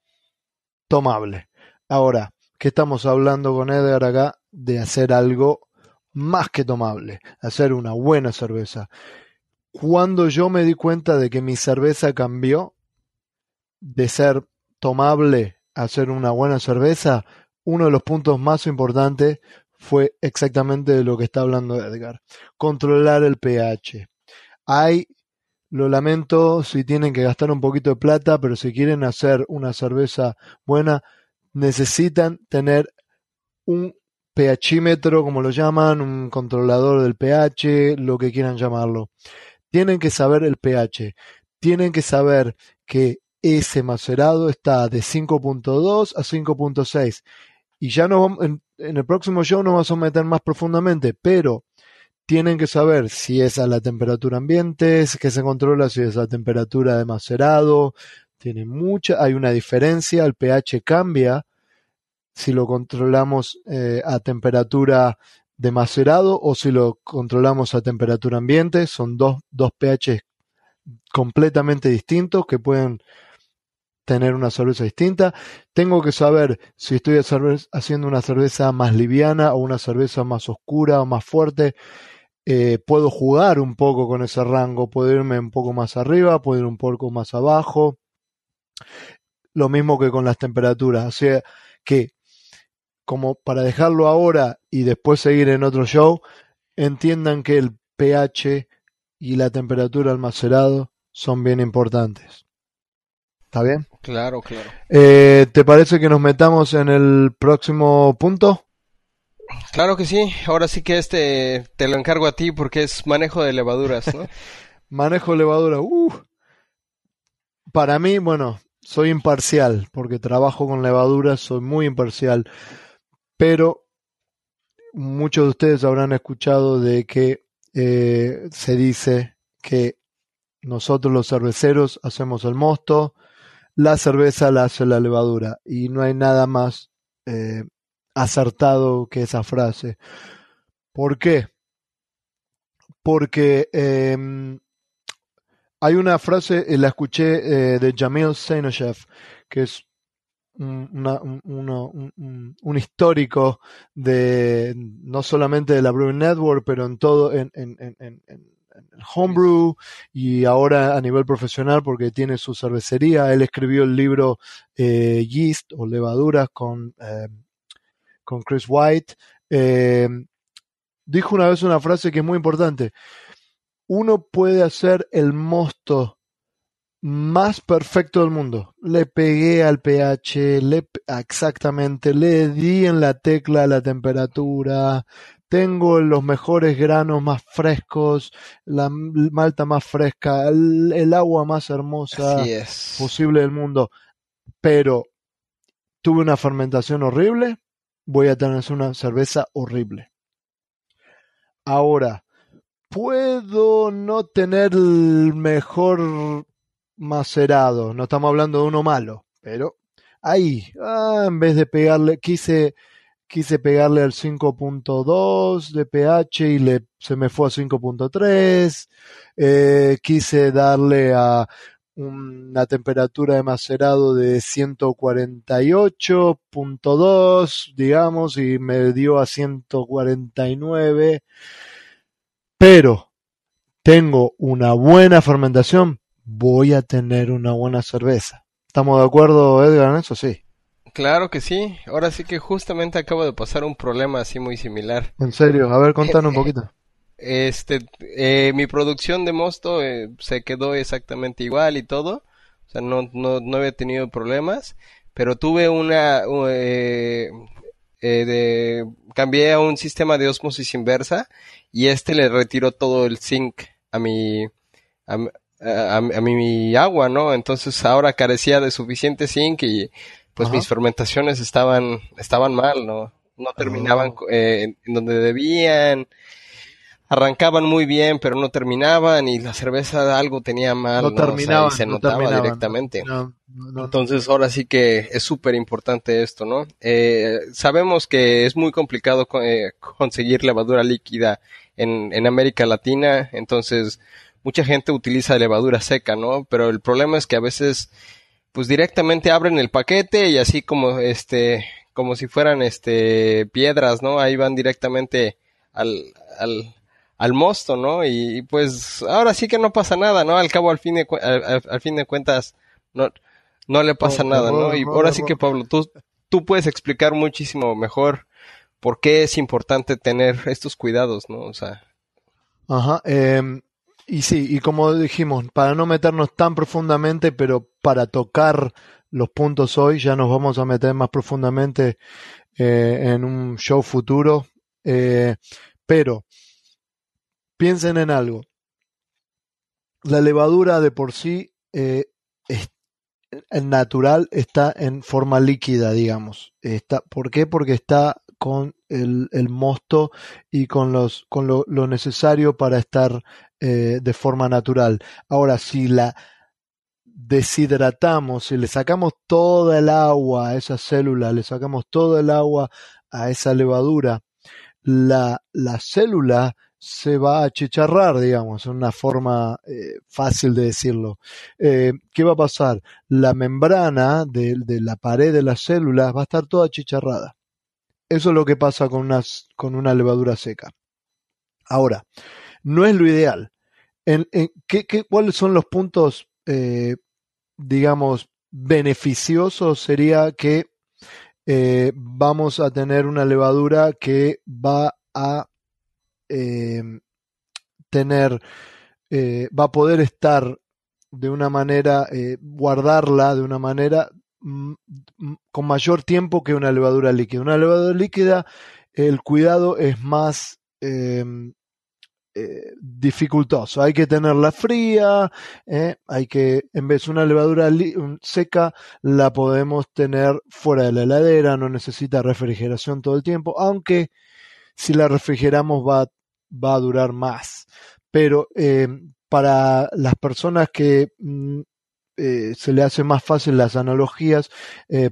tomable. Ahora, que estamos hablando con Edgar acá de hacer algo más que tomable, hacer una buena cerveza. Cuando yo me di cuenta de que mi cerveza cambió de ser tomable a ser una buena cerveza, uno de los puntos más importantes fue exactamente de lo que está hablando Edgar. Controlar el pH. Hay, lo lamento si tienen que gastar un poquito de plata, pero si quieren hacer una cerveza buena, necesitan tener un pHímetro, como lo llaman, un controlador del pH, lo que quieran llamarlo. Tienen que saber el pH. Tienen que saber que ese macerado está de 5.2 a 5.6. Y ya no en, en el próximo show nos vamos a meter más profundamente, pero tienen que saber si es a la temperatura ambiente, que se controla si es a temperatura de macerado. Tiene mucha, hay una diferencia, el pH cambia si lo controlamos eh, a temperatura de macerado o si lo controlamos a temperatura ambiente. Son dos, dos pH completamente distintos que pueden tener una cerveza distinta. Tengo que saber si estoy haciendo una cerveza más liviana o una cerveza más oscura o más fuerte. Eh, puedo jugar un poco con ese rango, puedo irme un poco más arriba, puedo ir un poco más abajo. Lo mismo que con las temperaturas. O sea que, como para dejarlo ahora y después seguir en otro show, entiendan que el pH y la temperatura almacerado son bien importantes. ¿Está bien? Claro, claro. Eh, ¿Te parece que nos metamos en el próximo punto? Claro que sí. Ahora sí que este te lo encargo a ti porque es manejo de levaduras, ¿no? manejo de levadura. Uh. Para mí, bueno, soy imparcial porque trabajo con levaduras, soy muy imparcial. Pero muchos de ustedes habrán escuchado de que eh, se dice que nosotros los cerveceros hacemos el mosto, la cerveza la hace la levadura y no hay nada más eh, acertado que esa frase. ¿Por qué? Porque em, hay una frase, eh, la escuché eh, de Jamil Zainashev, que es un, un, histórico de no solamente de la Brewing Network, pero en todo, en, en, homebrew y ahora a nivel profesional porque tiene su cervecería. Él escribió el libro eh, Yeast o Levaduras con, eh, con Chris White. Eh, dijo una vez una frase que es muy importante. Uno puede hacer el mosto más perfecto del mundo. Le pegué al pH, le, exactamente, le di en la tecla la temperatura, tengo los mejores granos más frescos, la malta más fresca, el, agua más hermosa posible del mundo. Pero tuve una fermentación horrible, voy a tener una cerveza horrible. Ahora, puedo no tener el mejor macerado, no estamos hablando de uno malo, pero ahí, ah, en vez de pegarle, quise quise pegarle al 5.2 de pH y le, se me fue a 5.3. Eh, quise darle a una temperatura de macerado de 148.2, digamos, y me dio a 149. Pero tengo una buena fermentación, voy a tener una buena cerveza. ¿Estamos de acuerdo, Edgar, en eso? Sí. Claro que sí. Ahora sí que justamente acabo de pasar un problema así muy similar. ¿En serio? A ver, contanos un poquito. Este, eh, mi producción de mosto eh, se quedó exactamente igual y todo. O sea, no, no, no había tenido problemas. Pero tuve una, eh, de, cambié a un sistema de osmosis inversa y este le retiró todo el zinc a mi, a, a, a mi agua, ¿no? Entonces ahora carecía de suficiente zinc y pues mis fermentaciones estaban, estaban mal, ¿no? No terminaban oh. eh, en donde debían, arrancaban muy bien, pero no terminaban y la cerveza algo tenía mal, no, terminaban, se notaba directamente. Entonces ahora sí que es súper importante esto, ¿no? Eh, sabemos que es muy complicado eh, conseguir levadura líquida en, en América Latina, entonces mucha gente utiliza levadura seca, ¿no? Pero el problema es que a veces pues directamente abren el paquete y así como este como si fueran este piedras, ¿no? Ahí van directamente al, al, al mosto, ¿no? Y, pues ahora sí que no pasa nada, ¿no? Al cabo, al fin de, al, fin de cuentas, no, no le pasa nada, ¿no? Y ahora sí que, Pablo, tú, tú puedes explicar muchísimo mejor por qué es importante tener estos cuidados, ¿no? O sea. Ajá. Eh, y sí, y como dijimos, para no meternos tan profundamente, pero para tocar los puntos hoy, ya nos vamos a meter más profundamente eh, en un show futuro. Eh, pero piensen en algo. La levadura de por sí eh, es, natural está en forma líquida, digamos. Está, ¿Por qué? Porque está con el, mosto y con, los, con lo necesario para estar eh, de forma natural. Ahora, si la deshidratamos, si le sacamos toda el agua a esa célula, le sacamos todo el agua a esa levadura, la, la célula se va a achicharrar, digamos, en una forma eh, fácil de decirlo. Eh, ¿Qué va a pasar? La membrana de, de, la pared de las células va a estar toda achicharrada. Eso es lo que pasa con, unas, con una levadura seca. Ahora, no es lo ideal. ¿qué, cuáles son los puntos, eh, digamos, beneficiosos? Sería que eh, vamos a tener una levadura que va a eh, tener, eh, va a poder estar de una manera, eh, guardarla de una manera con mayor tiempo que una levadura líquida. Una levadura líquida, el cuidado es más eh, eh, dificultoso. Hay que tenerla fría, eh, hay que, en vez de una levadura seca, la podemos tener fuera de la heladera, no necesita refrigeración todo el tiempo, aunque si la refrigeramos va, va a durar más. Pero eh, para las personas que mm, se le hace más fácil las analogías,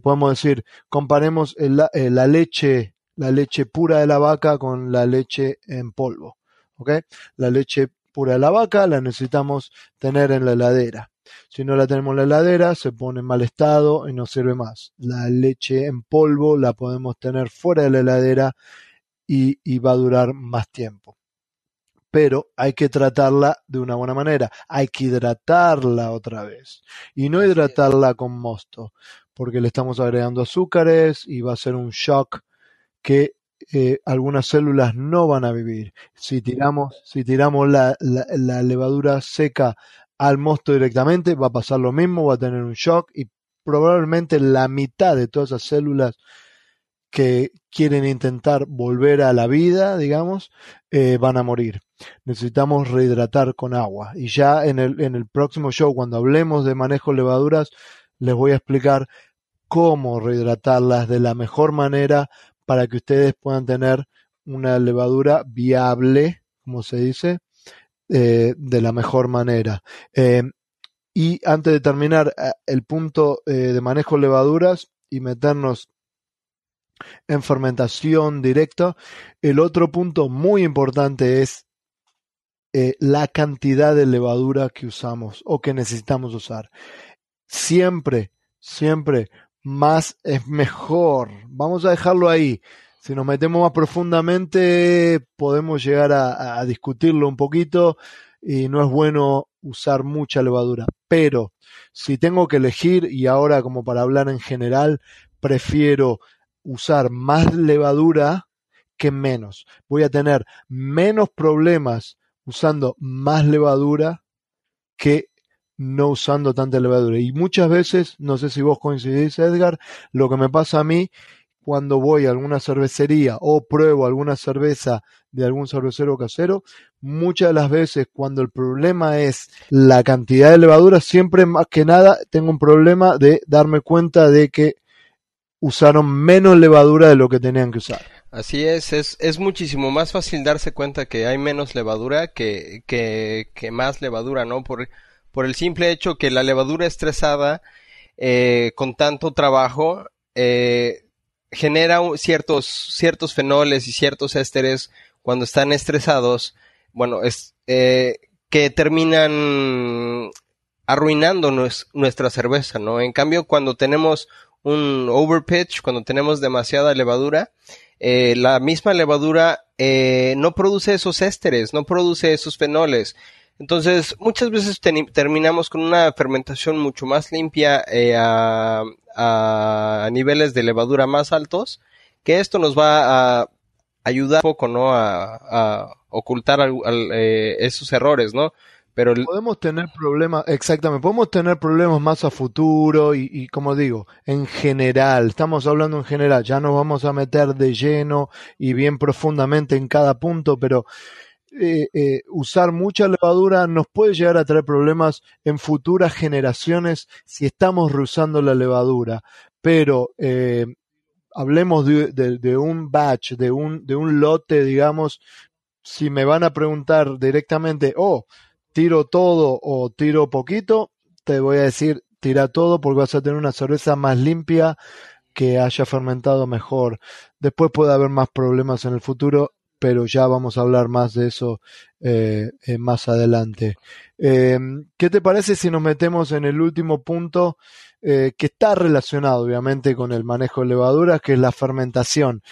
podemos decir, comparemos la leche, la leche pura de la vaca con la leche en polvo. ¿Ok? La leche pura de la vaca la necesitamos tener en la heladera. Si no la tenemos en la heladera, se pone en mal estado y no sirve más. La leche en polvo la podemos tener fuera de la heladera y, y va a durar más tiempo pero hay que tratarla de una buena manera. Hay que hidratarla otra vez. Y no hidratarla con mosto, porque le estamos agregando azúcares y va a ser un shock que eh, algunas células no van a vivir. Si tiramos, si tiramos la, la, levadura seca al mosto directamente, va a pasar lo mismo, va a tener un shock y probablemente la mitad de todas esas células que quieren intentar volver a la vida, digamos, eh, van a morir. Necesitamos rehidratar con agua. Y ya en el, en el próximo show, cuando hablemos de manejo de levaduras, les voy a explicar cómo rehidratarlas de la mejor manera para que ustedes puedan tener una levadura viable, como se dice, eh, de la mejor manera. Eh, y antes de terminar eh, el punto eh, de manejo de levaduras y meternos en fermentación directa. El otro punto muy importante es la cantidad de levadura que usamos o que necesitamos usar. Siempre, siempre más es mejor. Vamos a dejarlo ahí. Si nos metemos más profundamente, podemos llegar a, a discutirlo un poquito y no es bueno usar mucha levadura. Pero si tengo que elegir, y ahora como para hablar en general, prefiero usar más levadura que menos. Voy a tener menos problemas usando más levadura que no usando tanta levadura. Y muchas veces, no sé si vos coincidís, Edgar, lo que me pasa a mí cuando voy a alguna cervecería o pruebo alguna cerveza de algún cervecero casero, muchas de las veces cuando el problema es la cantidad de levadura, siempre más que nada tengo un problema de darme cuenta de que usaron menos levadura de lo que tenían que usar. Así es, es, es muchísimo más fácil darse cuenta que hay menos levadura que, que, que más levadura, ¿no? Por, por el simple hecho que la levadura estresada, eh, con tanto trabajo, eh, genera ciertos, ciertos fenoles y ciertos ésteres cuando están estresados, bueno, es, eh, que terminan arruinando nuestra cerveza, ¿no? En cambio, cuando tenemos un overpitch, cuando tenemos demasiada levadura, la misma levadura eh, no produce esos ésteres, no produce esos fenoles. Entonces, muchas veces terminamos con una fermentación mucho más limpia eh, a, a, niveles de levadura más altos, que esto nos va a ayudar un poco, ¿no? A, a ocultar al, eh, esos errores, ¿no? Pero podemos tener problemas, exactamente, podemos tener problemas más a futuro y, y, como digo, en general, estamos hablando en general, ya nos vamos a meter de lleno y bien profundamente en cada punto, pero eh, eh, usar mucha levadura nos puede llegar a traer problemas en futuras generaciones si estamos reusando la levadura. Pero eh, hablemos de, de, un batch, de un, de un lote, digamos, si me van a preguntar directamente, oh, tiro todo o tiro poquito, te voy a decir, tira todo porque vas a tener una cerveza más limpia que haya fermentado mejor. Después puede haber más problemas en el futuro, pero ya vamos a hablar más de eso eh, eh, más adelante. Em, ¿Qué te parece si nos metemos en el último punto eh, que está relacionado obviamente con el manejo de levaduras, que es la fermentación?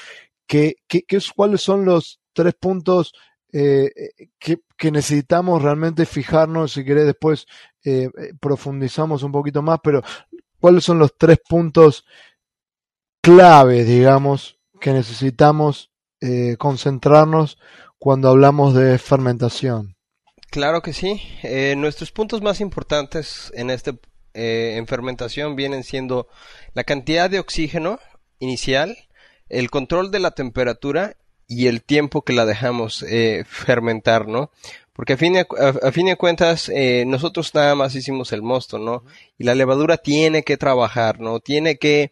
¿Qué, qué, cuáles son los tres puntos que, que, necesitamos realmente fijarnos, si querés después profundizamos un poquito más, pero cuáles son los tres puntos claves, digamos, que necesitamos eh, concentrarnos cuando hablamos de fermentación. Claro que sí. Eh, nuestros puntos más importantes en este en fermentación vienen siendo la cantidad de oxígeno inicial, el control de la temperatura y el tiempo que la dejamos eh, fermentar, ¿no? Porque a fin de, a, fin de cuentas, eh, nosotros nada más hicimos el mosto, ¿no? Y la levadura tiene que trabajar, ¿no? Tiene que,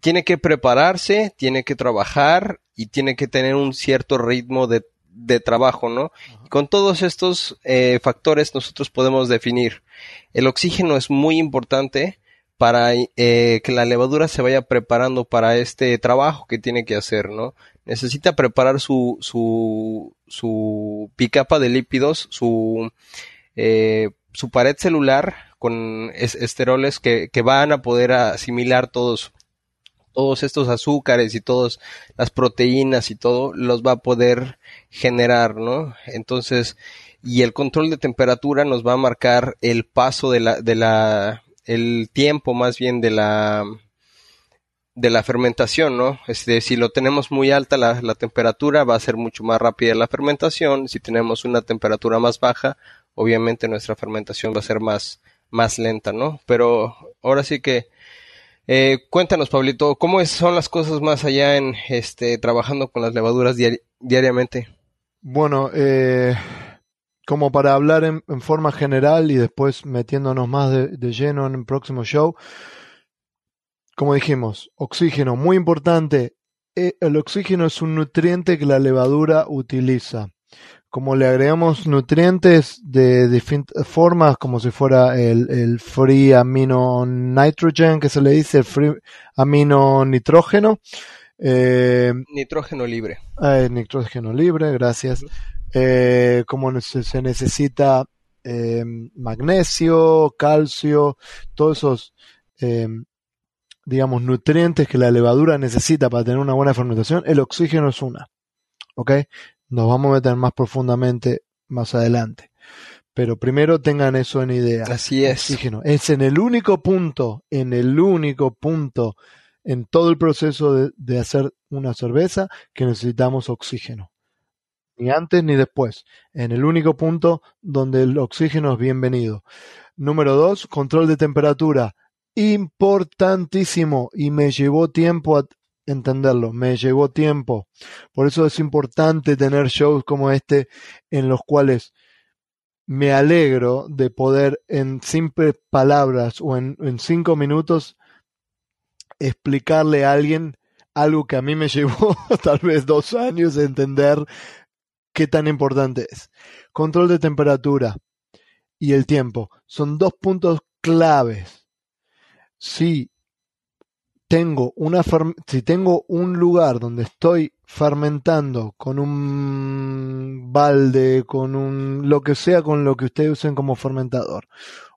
tiene que prepararse, tiene que trabajar y tiene que tener un cierto ritmo de, de trabajo, ¿no? Y con todos estos eh, factores nosotros podemos definir. El oxígeno es muy importante para eh, que la levadura se vaya preparando para este trabajo que tiene que hacer, ¿no? necesita preparar su, su, su picapa de lípidos, su, eh, su pared celular con esteroles que, que, van a poder asimilar todos, todos estos azúcares y todas las proteínas y todo, los va a poder generar, ¿no? Entonces, y el control de temperatura nos va a marcar el paso de la, de la, el tiempo más bien de la, de la fermentación, ¿no? Este, si lo tenemos muy alta la, la, temperatura, va a ser mucho más rápida la fermentación. Si tenemos una temperatura más baja, obviamente nuestra fermentación va a ser más, más lenta, ¿no? Pero ahora sí que, eh, cuéntanos, Pablito, ¿cómo son las cosas más allá en, este, trabajando con las levaduras diariamente? Bueno, eh, como para hablar en, forma general y después metiéndonos más de, de lleno en el próximo show, como dijimos, oxígeno, muy importante. E, el oxígeno es un nutriente que la levadura utiliza. Como le agregamos nutrientes de distintas formas, como si fuera el, free amino nitrogen, que se le dice, el free amino nitrógeno. Eh, nitrógeno libre. Eh, nitrógeno libre, gracias. Eh, como se, necesita magnesio, calcio, todos esos digamos, nutrientes que la levadura necesita para tener una buena fermentación, el oxígeno es una. ¿Ok? Nos vamos a meter más profundamente más adelante. Pero primero tengan eso en idea. Así es. Oxígeno. Es en el único punto, en el único punto en todo el proceso de, de hacer una cerveza que necesitamos oxígeno. Ni antes ni después. En el único punto donde el oxígeno es bienvenido. Número dos, control de temperatura importantísimo y me llevó tiempo a entenderlo, me llevó tiempo. Por eso es importante tener shows como este en los cuales me alegro de poder en simples palabras o en, cinco minutos explicarle a alguien algo que a mí me llevó tal vez dos años de entender qué tan importante es. Control de temperatura y el tiempo son dos puntos claves si tengo una si tengo un lugar donde estoy fermentando con un balde, con un lo que sea con lo que ustedes usen como fermentador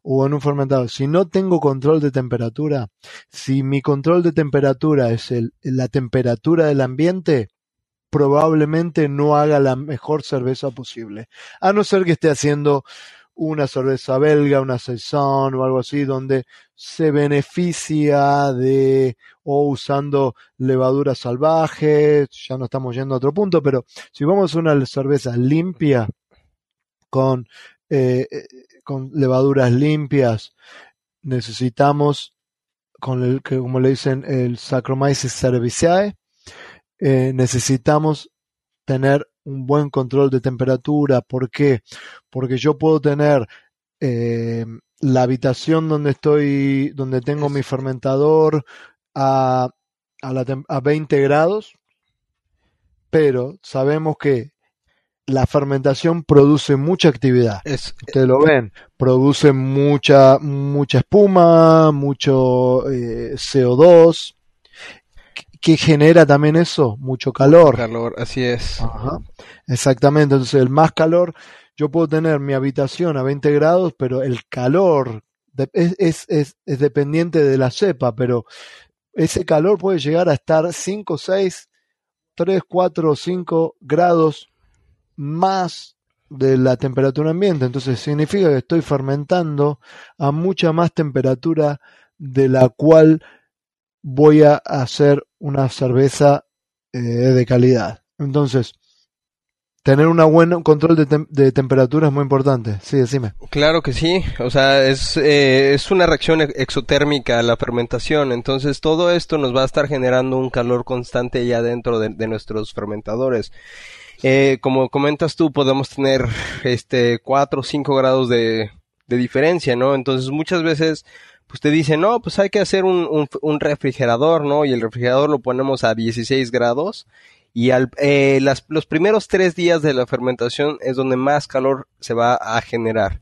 o en un fermentador, si no tengo control de temperatura, si mi control de temperatura es el, la temperatura del ambiente, probablemente no haga la mejor cerveza posible. A no ser que esté haciendo una cerveza belga, una saison o algo así, donde se beneficia de o usando levaduras salvajes, ya no estamos yendo a otro punto, pero si vamos a una cerveza limpia con, eh, eh, con levaduras limpias, necesitamos, con el, que como le dicen, el Saccharomyces cerevisiae, eh, necesitamos tener un buen control de temperatura. ¿Por qué? Porque yo puedo tener eh, la habitación donde estoy, donde tengo mi fermentador a, a, la, a 20 grados, pero sabemos que la fermentación produce mucha actividad. Es, Ustedes lo ven, produce mucha, mucha espuma, mucho eh, CO2, que genera también eso, mucho calor. calor, así es. Ajá. Exactamente, entonces el más calor, yo puedo tener mi habitación a 20 grados, pero el calor de- es, es, es, es dependiente de la cepa, pero ese calor puede llegar a estar 5, 6, 3, 4, 5 grados más de la temperatura ambiente. Entonces significa que estoy fermentando a mucha más temperatura de la cual voy a hacer una cerveza eh, de calidad. Entonces, tener un control de, de temperatura es muy importante. Sí, decime. Claro que sí, o sea, es, eh, es una reacción ex- exotérmica la fermentación, entonces todo esto nos va a estar generando un calor constante ya dentro de, de nuestros fermentadores. Eh, como comentas tú, podemos tener este 4 o 5 grados de, de diferencia, ¿no? Entonces muchas veces pues te dicen, no, pues hay que hacer un, refrigerador, ¿no? Y el refrigerador lo ponemos a 16 grados y al, eh, las, los primeros tres días de la fermentación es donde más calor se va a generar.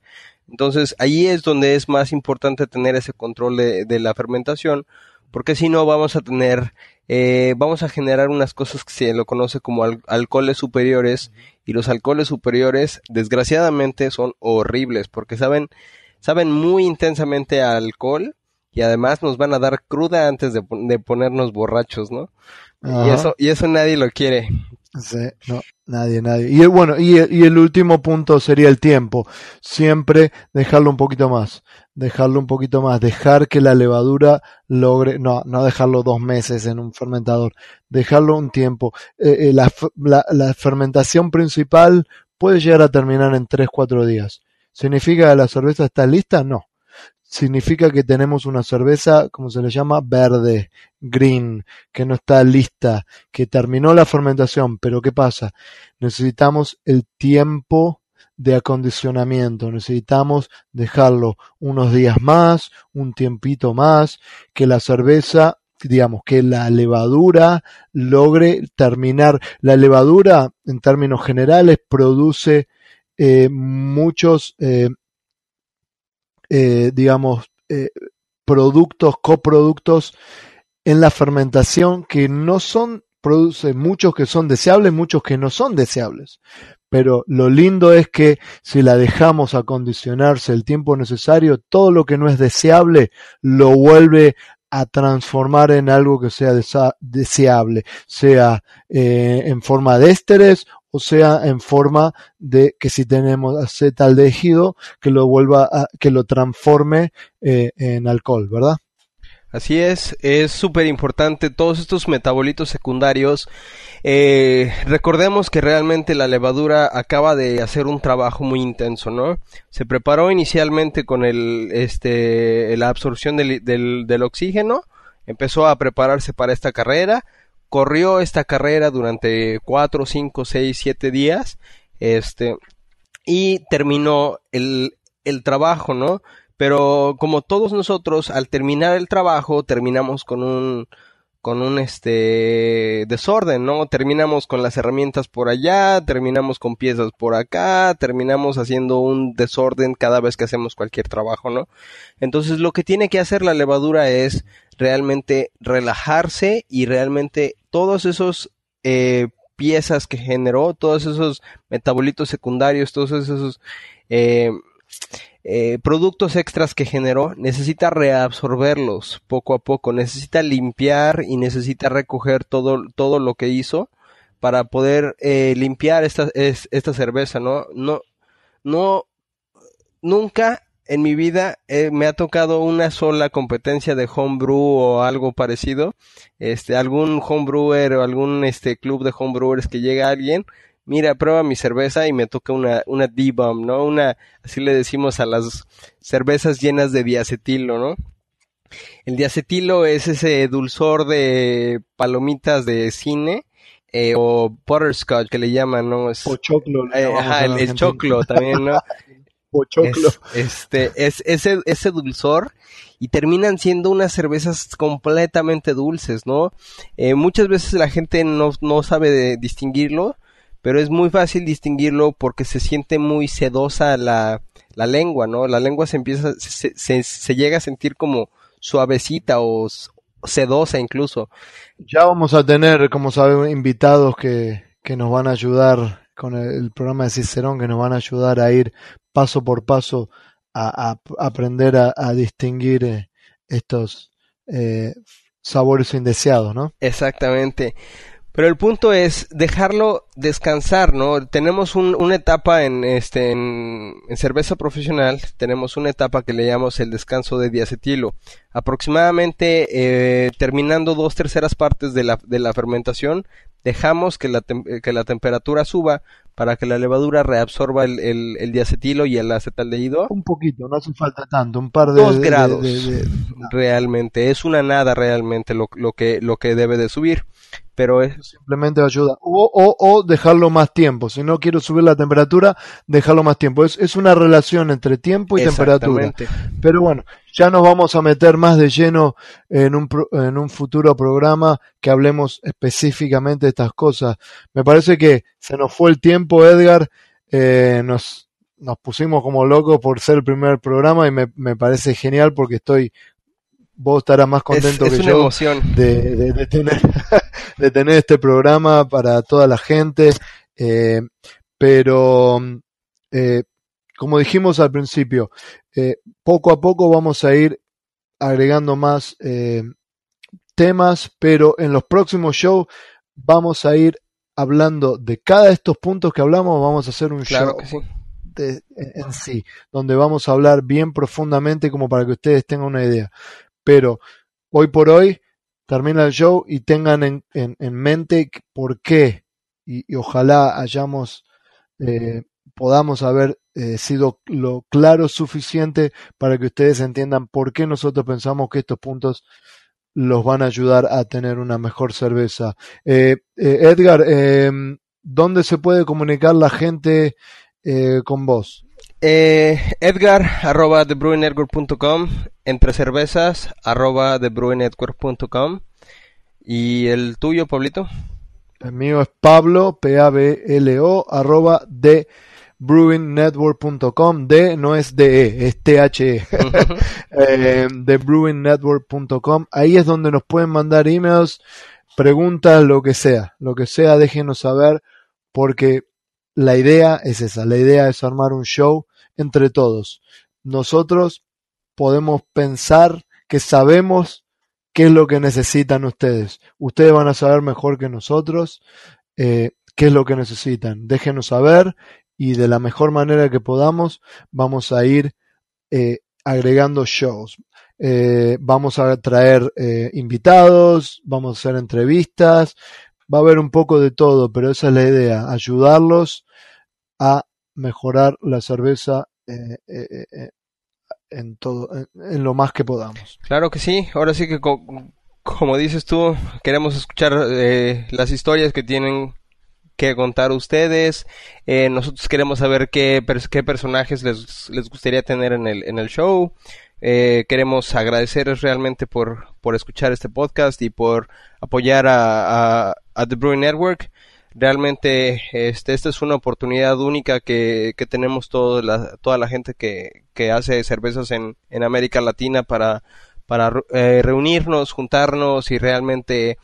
Entonces ahí es donde es más importante tener ese control de, la fermentación, porque si no vamos a tener, eh, vamos a generar unas cosas que se lo conoce como al- alcoholes superiores y los alcoholes superiores desgraciadamente son horribles porque saben, saben muy intensamente a alcohol y además nos van a dar cruda antes de, de ponernos borrachos, ¿no? Y eso, y eso nadie lo quiere. Sí, no, nadie, nadie. Y el- bueno, y, y el último punto sería el tiempo. Siempre dejarlo un poquito más, dejarlo un poquito más, dejar que la levadura logre, no, no dejarlo dos meses en un fermentador, dejarlo un tiempo. Eh, eh, la, la, la fermentación principal puede llegar a terminar en tres, cuatro días. ¿Significa que la cerveza está lista? No. Significa que tenemos una cerveza, como se le llama, verde, green, que no está lista, que terminó la fermentación, pero ¿qué pasa? Necesitamos el tiempo de acondicionamiento, necesitamos dejarlo unos días más, un tiempito más, que la cerveza, digamos, que la levadura logre terminar. La levadura, en términos generales, produce eh, muchos, eh, eh, digamos, productos, coproductos en la fermentación que no son, produce muchos que son deseables, muchos que no son deseables. Pero lo lindo es que si la dejamos acondicionarse el tiempo necesario, todo lo que no es deseable lo vuelve a transformar en algo que sea deseable, sea en forma de ésteres o sea en forma de que si tenemos acetaldehído que lo vuelva a, que lo transforme eh, en alcohol, ¿verdad? Así es, es súper importante todos estos metabolitos secundarios. Eh, recordemos que realmente la levadura acaba de hacer un trabajo muy intenso, ¿no? Se preparó inicialmente con el, este, la absorción del, del, del oxígeno, empezó a prepararse para esta carrera, corrió esta carrera durante cuatro, cinco, seis, siete días, este, y terminó el, el trabajo, ¿no? Pero como todos nosotros, al terminar el trabajo, terminamos con un, con un este desorden, ¿no? Terminamos con las herramientas por allá, terminamos con piezas por acá, terminamos haciendo un desorden cada vez que hacemos cualquier trabajo, ¿no? Entonces lo que tiene que hacer la levadura es realmente relajarse y realmente todos esos eh, piezas que generó, todos esos metabolitos secundarios, todos esos eh, eh, productos extras que generó, necesita reabsorberlos poco a poco, necesita limpiar y necesita recoger todo, todo lo que hizo para poder eh, limpiar esta, esta cerveza, ¿no? No, no, nunca en mi vida eh, me ha tocado una sola competencia de homebrew o algo parecido. Este, algún homebrewer o algún este club de homebrewers que llega alguien, mira, prueba mi cerveza y me toca una, una D-bomb, ¿no? Una, así le decimos a las cervezas llenas de diacetilo, ¿no? El diacetilo es ese dulzor de palomitas de cine eh, o butterscotch que le llaman, ¿no? Es, o choclo. Eh, ajá, el, choclo también, ¿no? choclo. este, es ese, ese dulzor y terminan siendo unas cervezas completamente dulces, ¿no? Eh, muchas veces la gente no, no sabe distinguirlo, pero es muy fácil distinguirlo porque se siente muy sedosa la, la lengua, ¿no? La lengua se empieza, se, se, se llega a sentir como suavecita o sedosa incluso. Ya vamos a tener, como saben, invitados que, que nos van a ayudar con el, programa de Cicerón, que nos van a ayudar a ir paso por paso a, aprender a, distinguir eh, estos eh, sabores indeseados, ¿no? Exactamente. Pero el punto es dejarlo descansar, ¿no? Tenemos un, una etapa en, este, en, cerveza profesional, tenemos una etapa que le llamamos el descanso de diacetilo. Aproximadamente eh, terminando dos terceras partes de la, de la fermentación, dejamos que la, que la temperatura suba para que la levadura reabsorba el, el, diacetilo y el acetaldehído. Un poquito, no hace falta tanto, un par de... Dos grados, realmente, es una nada realmente lo, lo, que, lo que debe de subir pero es simplemente ayuda. O, o, o, dejarlo más tiempo. Si no quiero subir la temperatura, dejarlo más tiempo. Es, es una relación entre tiempo y temperatura. Pero bueno, ya nos vamos a meter más de lleno en un, en un futuro programa que hablemos específicamente de estas cosas. Me parece que se nos fue el tiempo, Edgar. Eh, nos, nos pusimos como locos por ser el primer programa y me, me parece genial porque estoy vos estarás más contento que yo De, de, tener, de tener este programa para toda la gente. Eh, pero, eh, como dijimos al principio, eh, poco a poco vamos a ir agregando más temas, pero en los próximos shows vamos a ir hablando de cada de estos puntos que hablamos, vamos a hacer un show. en sí, donde vamos a hablar bien profundamente como para que ustedes tengan una idea pero hoy por hoy termina el show y tengan en, en, mente por qué y, ojalá hayamos eh, podamos haber eh, sido lo claro suficiente para que ustedes entiendan por qué nosotros pensamos que estos puntos los van a ayudar a tener una mejor cerveza. Eh, Edgar, em, ¿dónde se puede comunicar la gente con vos? Eh, Edgar, arroba thebrewingnetwork.com, entre cervezas, arroba thebrewingnetwork.com. ¿Y el tuyo, Pablito? El mío es Pablo, P-A-B-L-O, arroba thebrewingnetwork.com. D no es D-E, es T-H-E. eh, thebrewingnetwork.com. Ahí es donde nos pueden mandar emails, preguntas, lo que sea. Lo que sea, déjenos saber, porque la idea es esa, la idea es armar un show entre todos. Nosotros podemos pensar que sabemos qué es lo que necesitan ustedes. Ustedes van a saber mejor que nosotros eh, qué es lo que necesitan. Déjenos saber y de la mejor manera que podamos vamos a ir eh, agregando shows. Eh, vamos a traer invitados, vamos a hacer entrevistas, va a haber un poco de todo, pero esa es la idea, ayudarlos a mejorar la cerveza eh, eh, eh, en todo, en, lo más que podamos. Claro que sí, ahora sí que como dices tú, queremos escuchar las historias que tienen que contar ustedes. nosotros queremos saber qué, qué personajes les, les, gustaría tener en el, en el show. queremos agradecerles realmente por, por escuchar este podcast y por apoyar a, a, a The Brewing Network realmente este, esta es una oportunidad única que, que tenemos toda la, toda la gente que, que hace cervezas en, en América Latina para, para eh, reunirnos, juntarnos y realmente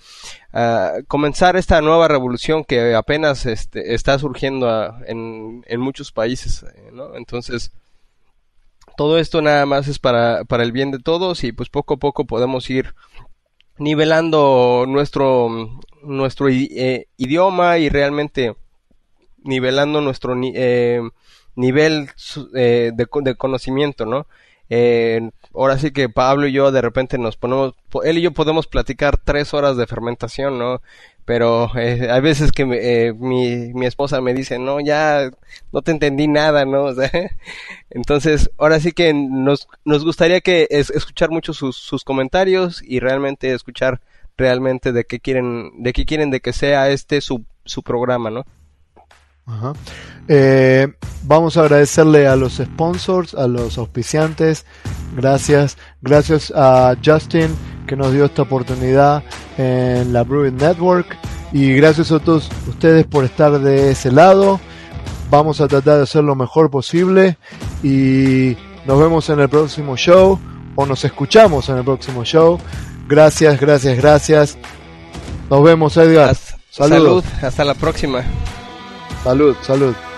uh, comenzar esta nueva revolución que apenas este, está surgiendo ah, en, en, muchos países. Eh, ¿no? Entonces, todo esto nada más es para, para el bien de todos y pues poco a poco podemos ir nivelando nuestro nuestro eh, idioma y realmente nivelando nuestro eh, nivel eh, de, de, conocimiento, ¿no? Ahora sí que Pablo y yo de repente nos ponemos, él y yo podemos platicar tres horas de fermentación, ¿no? Pero eh, hay veces que eh, mi, mi esposa me dice, no, ya no te entendí nada, ¿no? entonces, ahora sí que nos, nos gustaría que es, escuchar mucho sus, sus comentarios y realmente escuchar realmente de qué quieren, de qué quieren de que sea este su, su programa, ¿no? Ajá. Eh, vamos a agradecerle a los sponsors, a los auspiciantes. Gracias. Gracias a Justin que nos dio esta oportunidad en la Brewing Network. Y gracias a todos ustedes por estar de ese lado. Vamos a tratar de hacer lo mejor posible. Y nos vemos en el próximo show. O nos escuchamos en el próximo show. Gracias, gracias, gracias. Nos vemos, Edgar. Salud. Hasta la próxima. Salud, salud.